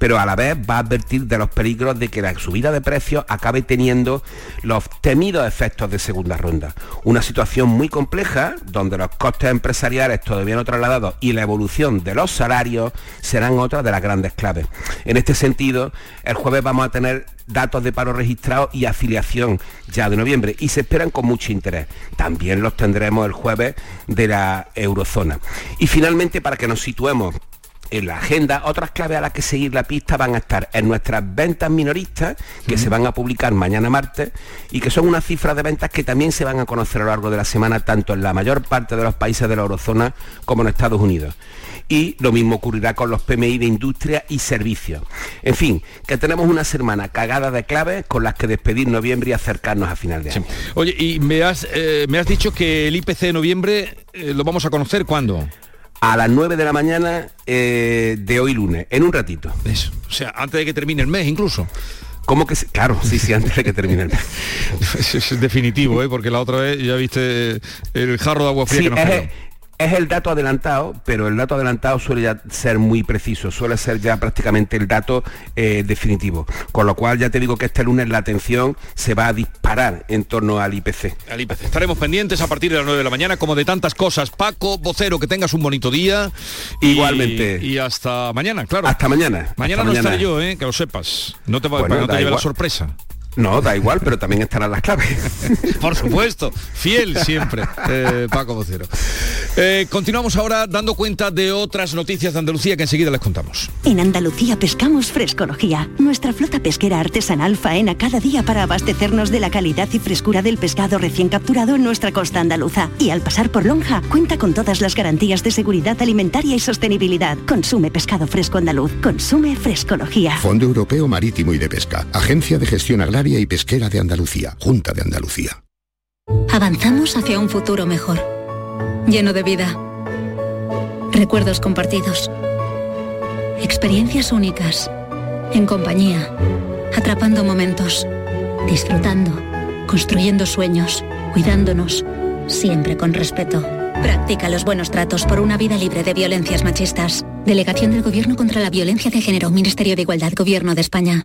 pero a la vez va a advertir de los peligros de que la subida de precios acabe teniendo los temidos efectos de segunda ronda. Una situación muy compleja donde los costes empresariales todavía no trasladados y la evolución de los salarios serán otras de las grandes claves. En este sentido, el jueves vamos a tener datos de paro registrado y afiliación ya de noviembre y se esperan con mucho interés. También los tendremos el jueves de la eurozona. Y finalmente, para que nos situemos en la agenda, otras claves a las que seguir la pista van a estar en nuestras ventas minoristas, que se van a publicar mañana martes, y que son unas cifras de ventas que también se van a conocer a lo largo de la semana, tanto en la mayor parte de los países de la eurozona como en Estados Unidos. Y lo mismo ocurrirá con los PMI de industria y servicios. En fin, que tenemos una semana cagada de claves con las que despedir noviembre y acercarnos a final de año. Oye, y me has, eh, me has dicho que el IPC de noviembre eh, lo vamos a conocer cuándo a las 9 de la mañana eh, de hoy lunes, en un ratito. Eso, o sea, antes de que termine el mes incluso. ¿Cómo que Claro, sí, sí, antes de que termine el mes. es, definitivo, ¿eh? porque la otra vez ya viste el jarro de agua fría que nos es el dato adelantado, pero el dato adelantado suele ya ser muy preciso, suele ser ya prácticamente el dato eh, definitivo. Con lo cual ya te digo que este lunes la atención se va a disparar en torno al IPC. Al IPC. Estaremos pendientes a partir de las 9 de la mañana, como de tantas cosas. Paco, vocero, que tengas un bonito día. Igualmente. Y hasta mañana, claro. Hasta mañana. Mañana no estaré yo, ¿eh? que lo sepas. No te, va, no te lleve la sorpresa. No, da igual, pero también estarán las claves. Por supuesto, fiel siempre, eh, Paco Vocero. Eh, continuamos ahora dando cuenta de otras noticias de Andalucía que enseguida les contamos. En Andalucía pescamos frescología. Nuestra flota pesquera artesanal faena cada día para abastecernos de la calidad y frescura del pescado recién capturado en nuestra costa andaluza. Y al pasar por Lonja, cuenta con todas las garantías de seguridad alimentaria y sostenibilidad. Consume pescado fresco andaluz. Consume frescología. Fondo Europeo Marítimo y de Pesca. Agencia de Gestión Agraria y Pesquera de Andalucía. Junta de Andalucía. Avanzamos hacia un futuro mejor. Lleno de vida. Recuerdos compartidos. Experiencias únicas. En compañía. Atrapando momentos. Disfrutando. Construyendo sueños. Cuidándonos. Siempre con respeto. Practica los buenos tratos por una vida libre de violencias machistas. Delegación del Gobierno contra la Violencia de Género. Ministerio de Igualdad. Gobierno de España.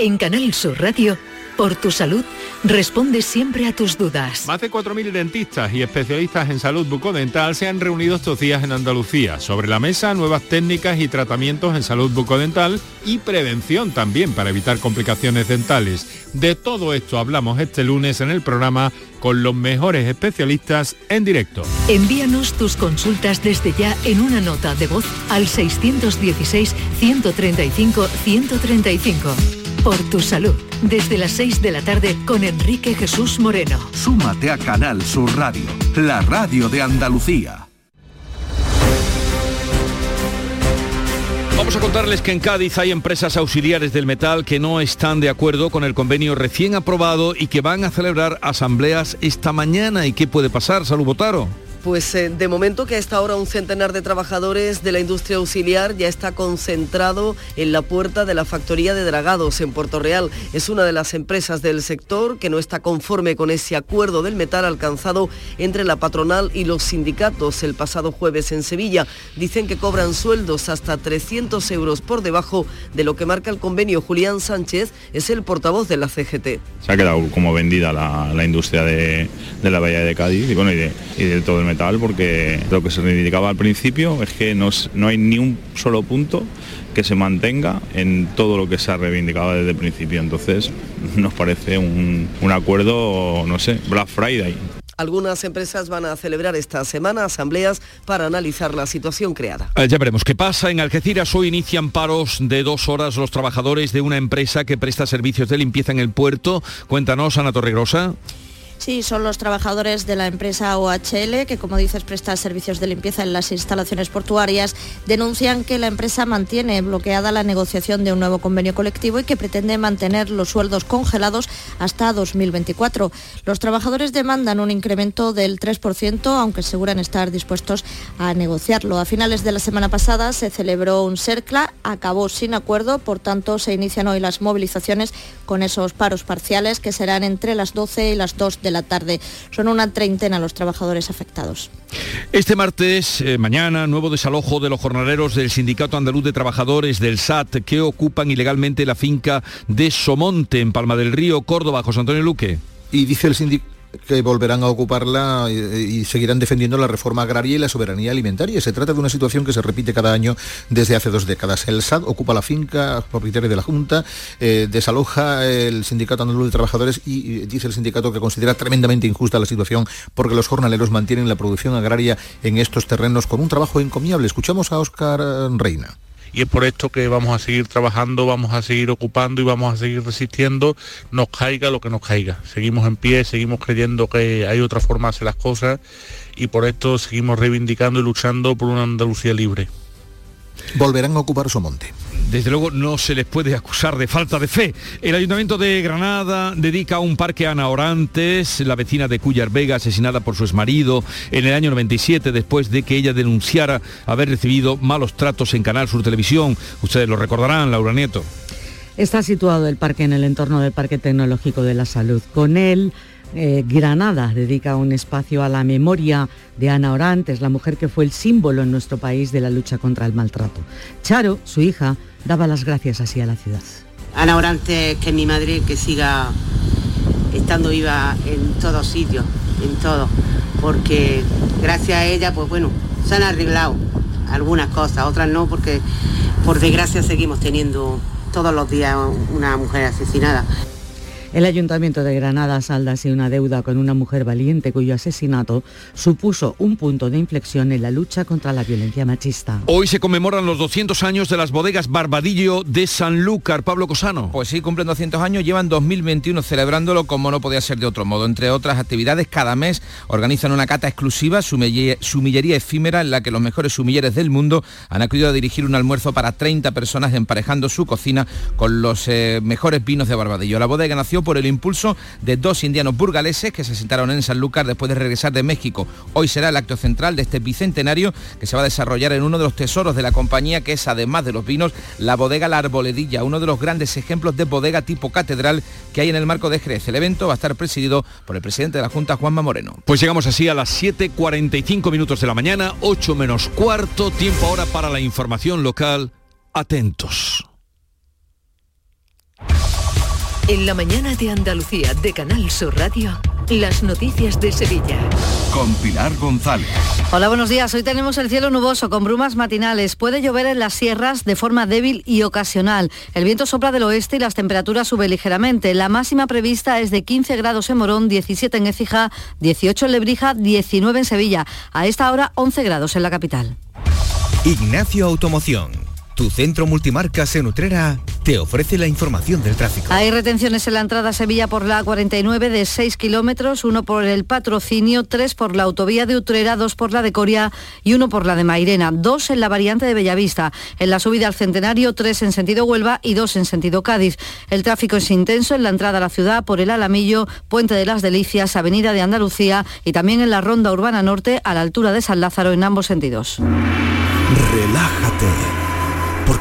En Canal Sur Radio, por tu salud, responde siempre a tus dudas. Más de 4.000 dentistas y especialistas en salud bucodental se han reunido estos días en Andalucía. Sobre la mesa, nuevas técnicas y tratamientos en salud bucodental y prevención también para evitar complicaciones dentales. De todo esto hablamos este lunes en el programa con los mejores especialistas en directo. Envíanos tus consultas desde ya en una nota de voz al 616-135-135. Por tu salud, desde las 6 de la tarde con Enrique Jesús Moreno. Súmate a Canal Sur Radio, la radio de Andalucía. Vamos a contarles que en Cádiz hay empresas auxiliares del metal que no están de acuerdo con el convenio recién aprobado y que van a celebrar asambleas esta mañana. ¿Y qué puede pasar? Salud Botaro. Pues eh, de momento que a esta hora un centenar de trabajadores de la industria auxiliar ya está concentrado en la puerta de la factoría de Dragados en Puerto Real. Es una de las empresas del sector que no está conforme con ese acuerdo del metal alcanzado entre la patronal y los sindicatos el pasado jueves en Sevilla. Dicen que cobran sueldos hasta 300 euros por debajo de lo que marca el convenio. Julián Sánchez es el portavoz de la CGT. Se ha quedado como vendida la, industria de, la Bahía de Cádiz y de todo el metal porque lo que se reivindicaba al principio es que no, no hay ni un solo punto que se mantenga en todo lo que se ha reivindicado desde el principio. Entonces nos parece un, un acuerdo, no sé, Black Friday. Algunas empresas van a celebrar esta semana asambleas para analizar la situación creada. Eh, ya veremos qué pasa. En Algeciras hoy inician paros de dos horas los trabajadores de una empresa que presta servicios de limpieza en el puerto. Cuéntanos, Ana Torregrosa. Sí, son los trabajadores de la empresa OHL, que como dices presta servicios de limpieza en las instalaciones portuarias, denuncian que la empresa mantiene bloqueada la negociación de un nuevo convenio colectivo y que pretende mantener los sueldos congelados hasta 2024. Los trabajadores demandan un incremento del 3%, aunque aseguran estar dispuestos a negociarlo. A finales de la semana pasada se celebró un CERCLA, acabó sin acuerdo, por tanto se inician hoy las movilizaciones con esos paros parciales que serán entre las 12 y las 2 de la tarde. Son una treintena los trabajadores afectados. Este martes, eh, mañana, nuevo desalojo de los jornaleros del Sindicato Andaluz de Trabajadores del SAT que ocupan ilegalmente la finca de Somonte en Palma del Río, Córdoba. José Antonio Luque. Y dice el sindicato que volverán a ocuparla y, seguirán defendiendo la reforma agraria y la soberanía alimentaria. Se trata de una situación que se repite cada año desde hace dos décadas. El SAT ocupa la finca propietaria de la Junta, eh, desaloja el Sindicato Andaluz de Trabajadores y, y, dice el sindicato que considera tremendamente injusta la situación porque los jornaleros mantienen la producción agraria en estos terrenos con un trabajo encomiable. Escuchamos a Óscar Reina y es por esto que vamos a seguir trabajando, vamos a seguir ocupando y vamos a seguir resistiendo, nos caiga lo que nos caiga. Seguimos en pie, seguimos creyendo que hay otra forma de hacer las cosas y por esto seguimos reivindicando y luchando por una Andalucía libre. Volverán a ocupar Somonte desde luego no se les puede acusar de falta de fe. El Ayuntamiento de Granada dedica un parque a Ana Orantes, la vecina de Cuyar Vega, asesinada por su exmarido en el año 97 después de que ella denunciara haber recibido malos tratos en Canal Sur Televisión. Ustedes lo recordarán, Laura Nieto. Está situado el parque en el entorno del Parque Tecnológico de la Salud. Con él, eh, Granada dedica un espacio a la memoria de Ana Orantes, la mujer que fue el símbolo en nuestro país de la lucha contra el maltrato. Charo, su hija, daba las gracias así a la ciudad. Ana Orantes, que es mi madre, que siga estando viva en todos sitios, en todo, porque gracias a ella, pues bueno, se han arreglado algunas cosas, otras no, porque por desgracia seguimos teniendo todos los días una mujer asesinada. El Ayuntamiento de Granada salda así una deuda con una mujer valiente cuyo asesinato supuso un punto de inflexión en la lucha contra la violencia machista. Hoy se conmemoran los 200 años de las bodegas Barbadillo de Sanlúcar. Pablo Cosano. Pues sí, cumplen 200 años, llevan 2021 celebrándolo como no podía ser de otro modo. Entre otras actividades, cada mes organizan una cata exclusiva, sumillería efímera, en la que los mejores sumilleres del mundo han acudido a dirigir un almuerzo para 30 personas emparejando su cocina con los eh, mejores vinos de Barbadillo. La bodega nació por el impulso de dos indianos burgaleses que se asentaron en Sanlúcar después de regresar de México. Hoy será el acto central de este bicentenario que se va a desarrollar en uno de los tesoros de la compañía, que es además de los vinos, la bodega La Arboledilla, uno de los grandes ejemplos de bodega tipo catedral que hay en el marco de Jerez. El evento va a estar presidido por el presidente de la Junta, Juanma Moreno. Pues llegamos así a las 7.45 minutos de la mañana, 8 menos cuarto, tiempo ahora para la información local. Atentos. En la mañana de Andalucía de Canal Sur Radio, las noticias de Sevilla. Con Pilar González. Hola, buenos días. Hoy tenemos el cielo nuboso con brumas matinales. Puede llover en las sierras de forma débil y ocasional. El viento sopla del oeste y las temperaturas suben ligeramente. La máxima prevista es de 15 grados en Morón, 17 en Écija, 18 en Lebrija, 19 en Sevilla. A esta hora 11 grados en la capital. Ignacio Automoción tu centro multimarcas en Utrera te ofrece la información del tráfico. Hay retenciones en la entrada a Sevilla por la 49 de 6 kilómetros, uno por el patrocinio, tres por la autovía de Utrera, dos por la de Coria y uno por la de Mairena, dos en la variante de Bellavista. En la subida al Centenario, tres en sentido Huelva y dos en sentido Cádiz. El tráfico es intenso en la entrada a la ciudad por el Alamillo, Puente de las Delicias, Avenida de Andalucía y también en la Ronda Urbana Norte a la altura de San Lázaro en ambos sentidos. Relájate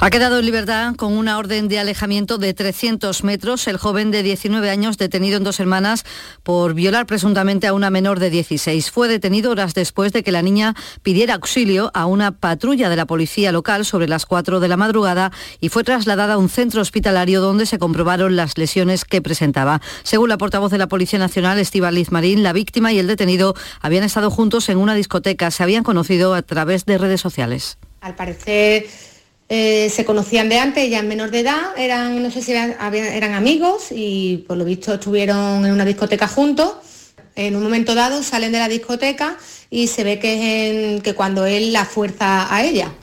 Ha quedado en libertad con una orden de alejamiento de 300 metros el joven de 19 años detenido en dos hermanas por violar presuntamente a una menor de 16. Fue detenido horas después de que la niña pidiera auxilio a una patrulla de la policía local sobre las 4 de la madrugada y fue trasladada a un centro hospitalario donde se comprobaron las lesiones que presentaba. Según la portavoz de la Policía Nacional, Liz Marín, la víctima y el detenido habían estado juntos en una discoteca. Se habían conocido a través de redes sociales. Al parecer eh, se conocían de antes, ya en menor de edad, eran, no sé si eran, amigos y por lo visto estuvieron en una discoteca juntos. En un momento dado salen de la discoteca y se ve que es que cuando él la fuerza a ella.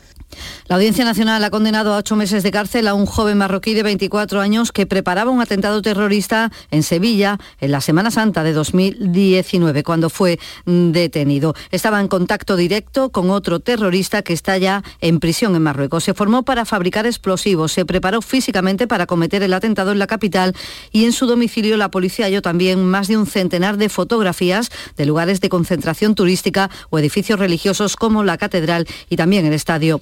La Audiencia Nacional ha condenado a ocho meses de cárcel a un joven marroquí de 24 años que preparaba un atentado terrorista en Sevilla en la Semana Santa de 2019, cuando fue detenido. Estaba en contacto directo con otro terrorista que está ya en prisión en Marruecos. Se formó para fabricar explosivos, se preparó físicamente para cometer el atentado en la capital y en su domicilio la policía halló también más de un centenar de fotografías de lugares de concentración turística o edificios religiosos como la catedral y también el estadio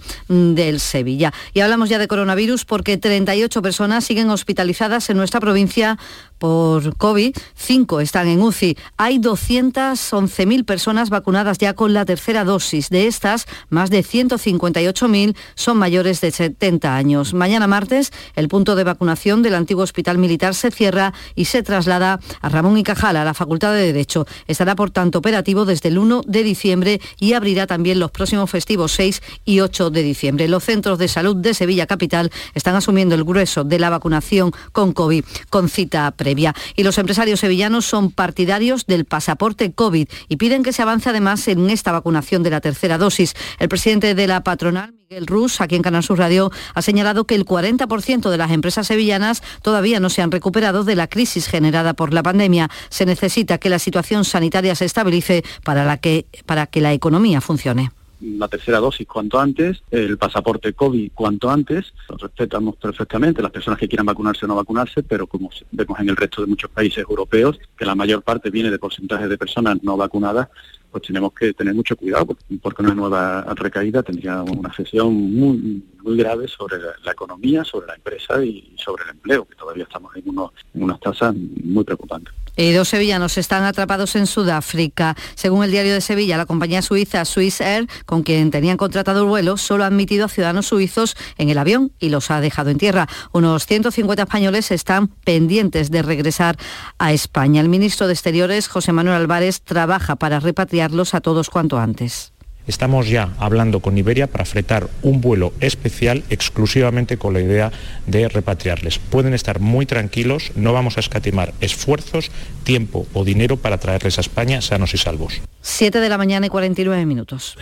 del Sevilla. Y hablamos ya de coronavirus porque 38 personas siguen hospitalizadas en nuestra provincia por COVID, 5 están en UCI. Hay 211.000 personas vacunadas ya con la tercera dosis. De estas, más de 158.000 son mayores de 70 años. Mañana martes, el punto de vacunación del antiguo Hospital Militar se cierra y se traslada a Ramón y Cajal, a la Facultad de Derecho. Estará, por tanto, operativo desde el 1 de diciembre y abrirá también los próximos festivos 6 y 8 de diciembre los centros de salud de Sevilla Capital están asumiendo el grueso de la vacunación con COVID con cita previa. Y los empresarios sevillanos son partidarios del pasaporte COVID y piden que se avance además en esta vacunación de la tercera dosis. El presidente de la patronal, Miguel Rus, aquí en Canal Sur Radio, ha señalado que el 40% de las empresas sevillanas todavía no se han recuperado de la crisis generada por la pandemia. Se necesita que la situación sanitaria se estabilice para, que, para que la economía funcione la tercera dosis cuanto antes, el pasaporte COVID cuanto antes. Respetamos perfectamente las personas que quieran vacunarse o no vacunarse, pero como vemos en el resto de muchos países europeos, que la mayor parte viene de porcentajes de personas no vacunadas, pues tenemos que tener mucho cuidado porque una nueva recaída tendría una sesión muy, muy grave sobre la, economía, sobre la empresa y sobre el empleo, que todavía estamos en, unos, en unas tasas muy preocupantes. Y dos sevillanos están atrapados en Sudáfrica. Según el diario de Sevilla, la compañía suiza Swiss Air, con quien tenían contratado el vuelo, solo ha admitido a ciudadanos suizos en el avión y los ha dejado en tierra. Unos 150 españoles están pendientes de regresar a España. El ministro de Exteriores, José Manuel Álvarez, trabaja para repatriarlos a todos cuanto antes. Estamos ya hablando con Iberia para fretar un vuelo especial exclusivamente con la idea de repatriarles. Pueden estar muy tranquilos, no vamos a escatimar esfuerzos, tiempo o dinero para traerles a España sanos y salvos. 7 de la mañana y 49 minutos.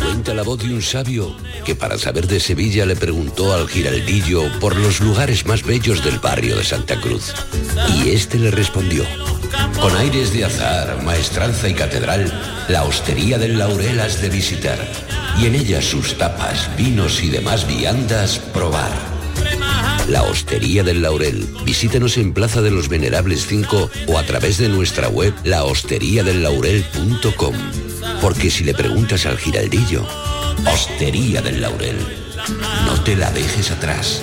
Cuenta la voz de un sabio que para saber de Sevilla le preguntó al giraldillo por los lugares más bellos del barrio de Santa Cruz. Y este le respondió. Con aires de azar, maestranza y catedral, la hostería del Laurel has de visitar y en ella sus tapas, vinos y demás viandas probar. La Hostería del Laurel. Visítenos en Plaza de los Venerables 5 o a través de nuestra web lahosteriadellaurel.com. Porque si le preguntas al giraldillo, Hostería del Laurel, no te la dejes atrás.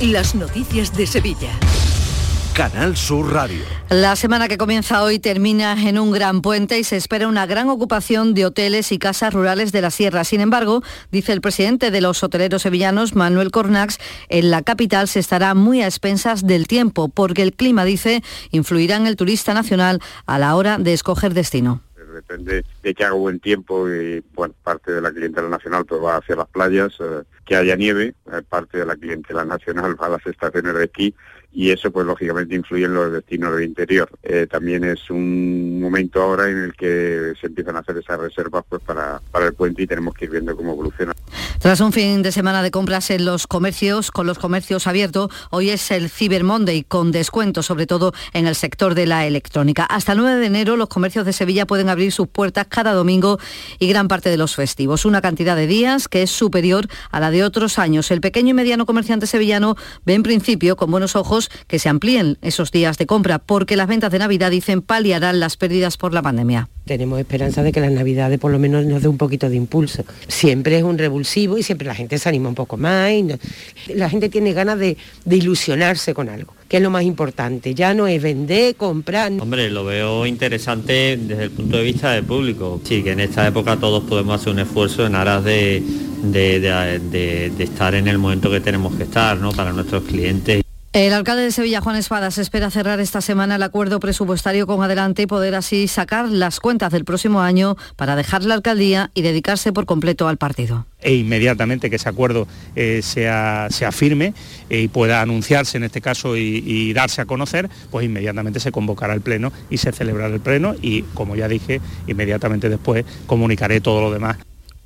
Las noticias de Sevilla. Canal Sur Radio. La semana que comienza hoy termina en un gran puente y se espera una gran ocupación de hoteles y casas rurales de la sierra. Sin embargo, dice el presidente de los hoteleros sevillanos, Manuel Cornax, en la capital se estará muy a expensas del tiempo porque el clima, dice, influirá en el turista nacional a la hora de escoger destino depende de que haga buen tiempo y bueno, parte de la clientela nacional pues va hacia las playas, eh, que haya nieve, eh, parte de la clientela nacional va a las estaciones de esquí y eso pues lógicamente influye en los destinos del interior. Eh, también es un momento ahora en el que se empiezan a hacer esas reservas pues para, para el puente y tenemos que ir viendo cómo evoluciona. Tras un fin de semana de compras en los comercios, con los comercios abiertos, hoy es el Cyber Monday con descuento sobre todo en el sector de la electrónica. Hasta el 9 de enero los comercios de Sevilla pueden abrir sus puertas cada domingo y gran parte de los festivos, una cantidad de días que es superior a la de otros años. El pequeño y mediano comerciante sevillano ve en principio con buenos ojos que se amplíen esos días de compra porque las ventas de Navidad dicen paliarán las pérdidas por la pandemia. Tenemos esperanza de que las Navidades por lo menos nos dé un poquito de impulso. Siempre es un revulsivo y siempre la gente se anima un poco más. Y La gente tiene ganas de, de ilusionarse con algo, que es lo más importante. Ya no es vender, comprar. Hombre, lo veo interesante desde el punto de vista del público. Sí, que en esta época todos podemos hacer un esfuerzo en aras de, de, de, de estar en el momento que tenemos que estar, ¿no? Para nuestros clientes. El alcalde de Sevilla, Juan Espadas, espera cerrar esta semana el acuerdo presupuestario con Adelante y poder así sacar las cuentas del próximo año para dejar la alcaldía y dedicarse por completo al partido. E inmediatamente que ese acuerdo eh, sea, sea, firme eh, y pueda anunciarse en este caso y, y, darse a conocer, pues inmediatamente se convocará el Pleno y se celebrará el Pleno y, como ya dije, inmediatamente después comunicaré todo lo demás.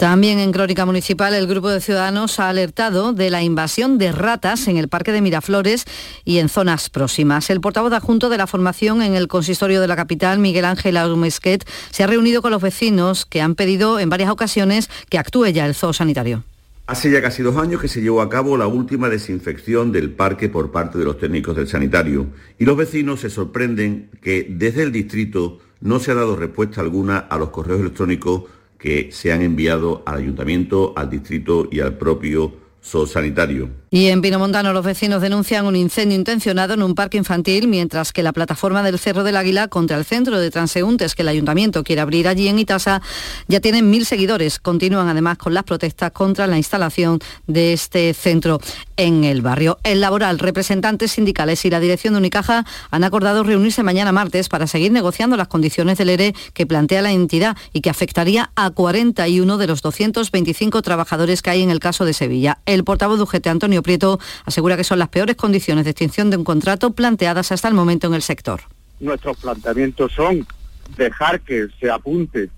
También en Crónica Municipal el grupo de ciudadanos ha alertado de la invasión de ratas en el Parque de Miraflores y en zonas próximas. El portavoz adjunto de la formación en el consistorio de la capital, Miguel Ángel Aumesquet, se ha reunido con los vecinos que han pedido en varias ocasiones que actúe ya el zoo sanitario. Hace ya casi dos años que se llevó a cabo la última desinfección del parque por parte de los técnicos del sanitario y los vecinos se sorprenden que desde el distrito no se ha dado respuesta alguna a los correos electrónicos que se han enviado al ayuntamiento, al distrito y al propio sanitario. Y en Pinomontano los vecinos denuncian un incendio intencionado en un parque infantil, mientras que la plataforma del Cerro del Águila contra el centro de transeúntes que el ayuntamiento quiere abrir allí en Itasa ya tienen mil seguidores. Continúan además con las protestas contra la instalación de este centro en el barrio. El laboral, representantes sindicales y la dirección de Unicaja han acordado reunirse mañana martes para seguir negociando las condiciones del ERE que plantea la entidad y que afectaría a 41 de los 225 trabajadores que hay en el caso de Sevilla. El portavoz de UGT, Antonio Prieto, asegura que son las peores condiciones de extinción de un contrato planteadas hasta el momento en el sector. Nuestros planteamientos son dejar que se apunte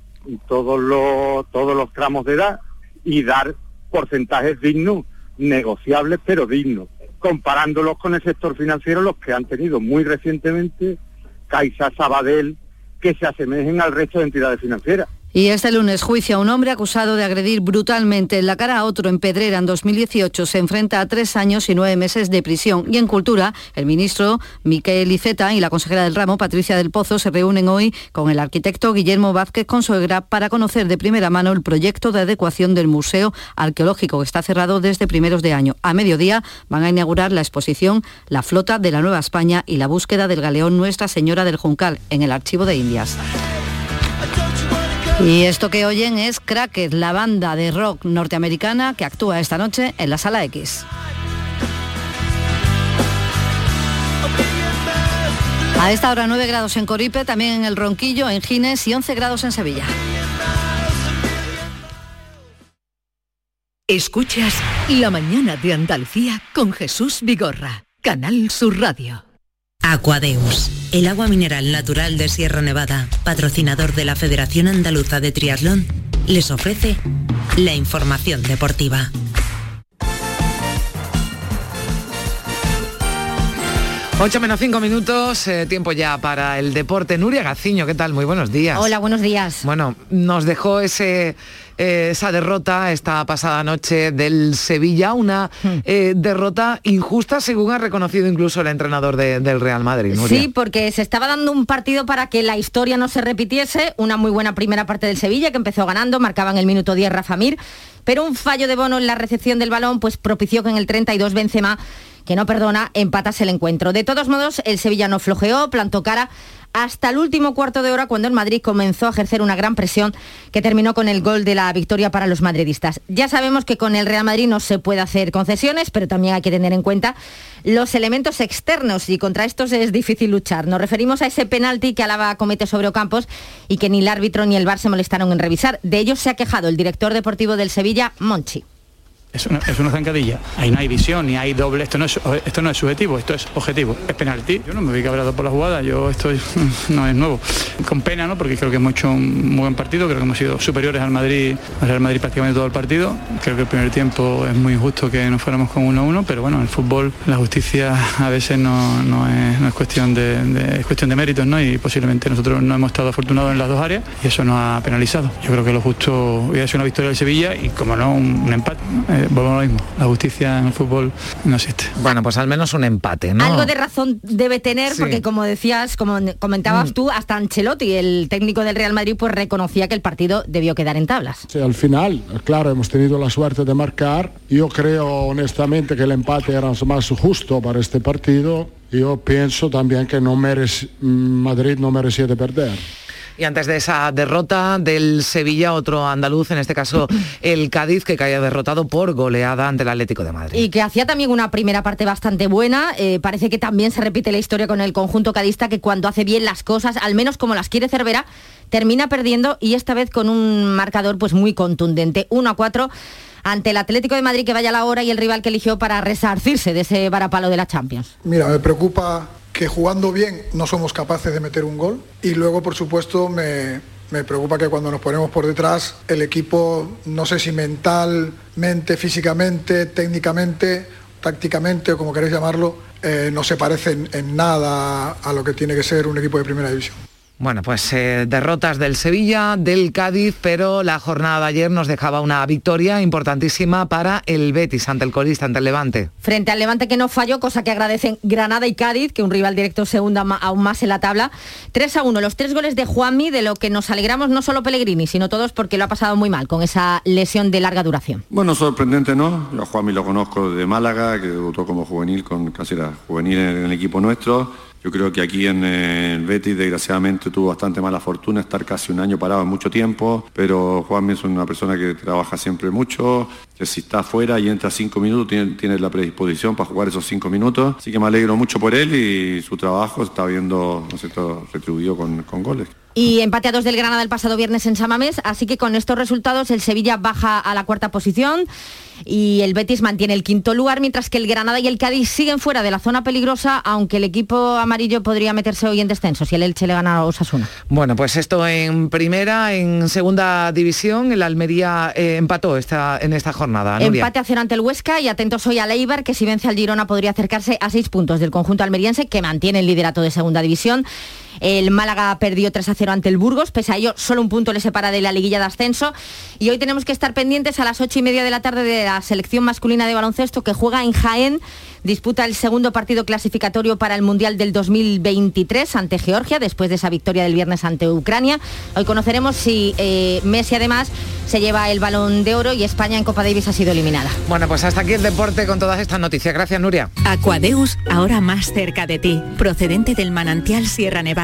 todos los, todos los tramos de edad y dar porcentajes dignos, negociables pero dignos, comparándolos con el sector financiero, los que han tenido muy recientemente Caixa, Sabadell, que se asemejen al resto de entidades financieras. Y este lunes juicio a un hombre acusado de agredir brutalmente en la cara a otro en Pedrera en 2018 se enfrenta a tres años y nueve meses de prisión. Y en Cultura, el ministro Miquel Iceta y la consejera del ramo, Patricia del Pozo, se reúnen hoy con el arquitecto Guillermo Vázquez Consuegra para conocer de primera mano el proyecto de adecuación del Museo Arqueológico que está cerrado desde primeros de año. A mediodía van a inaugurar la exposición La flota de la Nueva España y la búsqueda del galeón Nuestra Señora del Juncal en el Archivo de Indias. Y esto que oyen es Cracker, la banda de rock norteamericana que actúa esta noche en la Sala X. A esta hora 9 grados en Coripe, también en el Ronquillo, en Gines y 11 grados en Sevilla. Escuchas La mañana de Andalucía con Jesús Vigorra, Canal Sur Radio. Aquadeus, el agua mineral natural de Sierra Nevada, patrocinador de la Federación Andaluza de Triatlón, les ofrece la información deportiva. Ocho menos cinco minutos, eh, tiempo ya para el deporte. Nuria Gaciño, ¿qué tal? Muy buenos días. Hola, buenos días. Bueno, nos dejó ese, eh, esa derrota esta pasada noche del Sevilla, una hmm. eh, derrota injusta según ha reconocido incluso el entrenador del Real Madrid. Sí, porque se estaba dando un partido para que la historia no se repitiese, una muy buena primera parte del Sevilla que empezó ganando, marcaba en el minuto 10 Rafa Mir, pero un fallo de Bono en la recepción del balón pues propició que en el 32 Benzema que no perdona, empatas el encuentro. De todos modos, el Sevilla no flojeó, plantó cara hasta el último cuarto de hora cuando el Madrid comenzó a ejercer una gran presión que terminó con el gol de la victoria para los madridistas. Ya sabemos que con el Real Madrid no se puede hacer concesiones, pero también hay que tener en cuenta los elementos externos y contra estos es difícil luchar. Nos referimos a ese penalti que Alaba comete sobre Ocampos y que ni el árbitro ni el VAR se molestaron en revisar. De ello se ha quejado el director deportivo del Sevilla, Monchi es una, zancadilla. Ahí no hay visión, ni hay doble, esto no, es, esto no es subjetivo, esto es objetivo, es penalti. Yo no me vi cabrado por la jugada, yo esto no es nuevo. Con pena, ¿no? Porque creo que hemos hecho un muy buen partido, creo que hemos sido superiores al Madrid, al Real Madrid prácticamente todo el partido. Creo que el primer tiempo es muy injusto que nos fuéramos con 1-1, pero bueno, el fútbol, la justicia a veces no, no es, cuestión de, es cuestión de méritos, ¿no? Y posiblemente nosotros no hemos estado afortunados en las dos áreas y eso nos ha penalizado. Yo creo que lo justo hubiera sido una victoria del Sevilla y como no, un, empate. Eh, volvemos a lo mismo. La justicia en el fútbol no existe. Bueno, pues al menos un empate, ¿no? Algo de razón debe tener, porque como decías, como comentabas mm. tú, hasta Ancelotti, el técnico del Real Madrid, pues reconocía que el partido debió quedar en tablas. Sí, al final, claro, hemos tenido la suerte de marcar. Yo creo honestamente que el empate era más justo para este partido. Yo pienso también que no merece, Madrid no merecía de perder. Y antes de esa derrota del Sevilla, otro andaluz, en este caso el Cádiz, que caía derrotado por goleada ante el Atlético de Madrid. Y que hacía también una primera parte bastante buena. Eh, parece que también se repite la historia con el conjunto cadista, que cuando hace bien las cosas, al menos como las quiere Cervera, termina perdiendo y esta vez con un marcador pues muy contundente, 1 a 4 ante el Atlético de Madrid que vaya a la hora y el rival que eligió para resarcirse de ese varapalo de la Champions. Mira, me preocupa que jugando bien no somos capaces de meter un gol y luego por supuesto me, preocupa que cuando nos ponemos por detrás el equipo, no sé si mentalmente, físicamente, técnicamente, tácticamente o como queréis llamarlo, eh, no se parece en, nada a lo que tiene que ser un equipo de primera división. Bueno, pues eh, derrotas del Sevilla, del Cádiz, pero la jornada de ayer nos dejaba una victoria importantísima para el Betis ante el colista, ante el Levante. Frente al Levante que no falló, cosa que agradecen Granada y Cádiz, que un rival directo se hunda aún más en la tabla. 3 a 1, los tres goles de Juanmi, de lo que nos alegramos no solo Pellegrini, sino todos porque lo ha pasado muy mal con esa lesión de larga duración. Bueno, sorprendente, ¿no? Yo a Juanmi lo conozco de Málaga, que debutó como juvenil, con casi era juvenil en el equipo nuestro yo creo que aquí en el Betis desgraciadamente tuvo bastante mala fortuna estar casi un año parado en mucho tiempo, pero Juan es una persona que trabaja siempre mucho, si está afuera y entra cinco minutos tiene, la predisposición para jugar esos cinco minutos, así que me alegro mucho por él y su trabajo está viendo ¿no retribuido con, con goles. Y empate a dos del Granada el pasado viernes en Samamés, así que con estos resultados el Sevilla baja a la cuarta posición y el Betis mantiene el quinto lugar, mientras que el Granada y el Cádiz siguen fuera de la zona peligrosa, aunque el equipo amarillo podría meterse hoy en descenso si el Elche le gana a Osasuna. Bueno, pues esto en primera, en segunda división, el Almería eh, empató esta, en esta jornada. Empate a cero ante el Huesca y atentos hoy al Eibar, que si vence al Girona podría acercarse a seis puntos del conjunto almeriense, que mantiene el liderato de segunda división. El Málaga perdió 3 a 0 ante el Burgos, pese a ello solo un punto le separa de la liguilla de ascenso. Y hoy tenemos que estar pendientes a las 8 y media de la tarde de la selección masculina de baloncesto que juega en Jaén disputa el segundo partido clasificatorio para el Mundial del 2023 ante Georgia, después de esa victoria del viernes ante Ucrania. Hoy conoceremos si eh, Messi además se lleva el balón de oro y España en Copa Davis ha sido eliminada. Bueno, pues hasta aquí el deporte con todas estas noticias. Gracias, Nuria. Aquadeus, ahora más cerca de ti, procedente del manantial Sierra Nevada,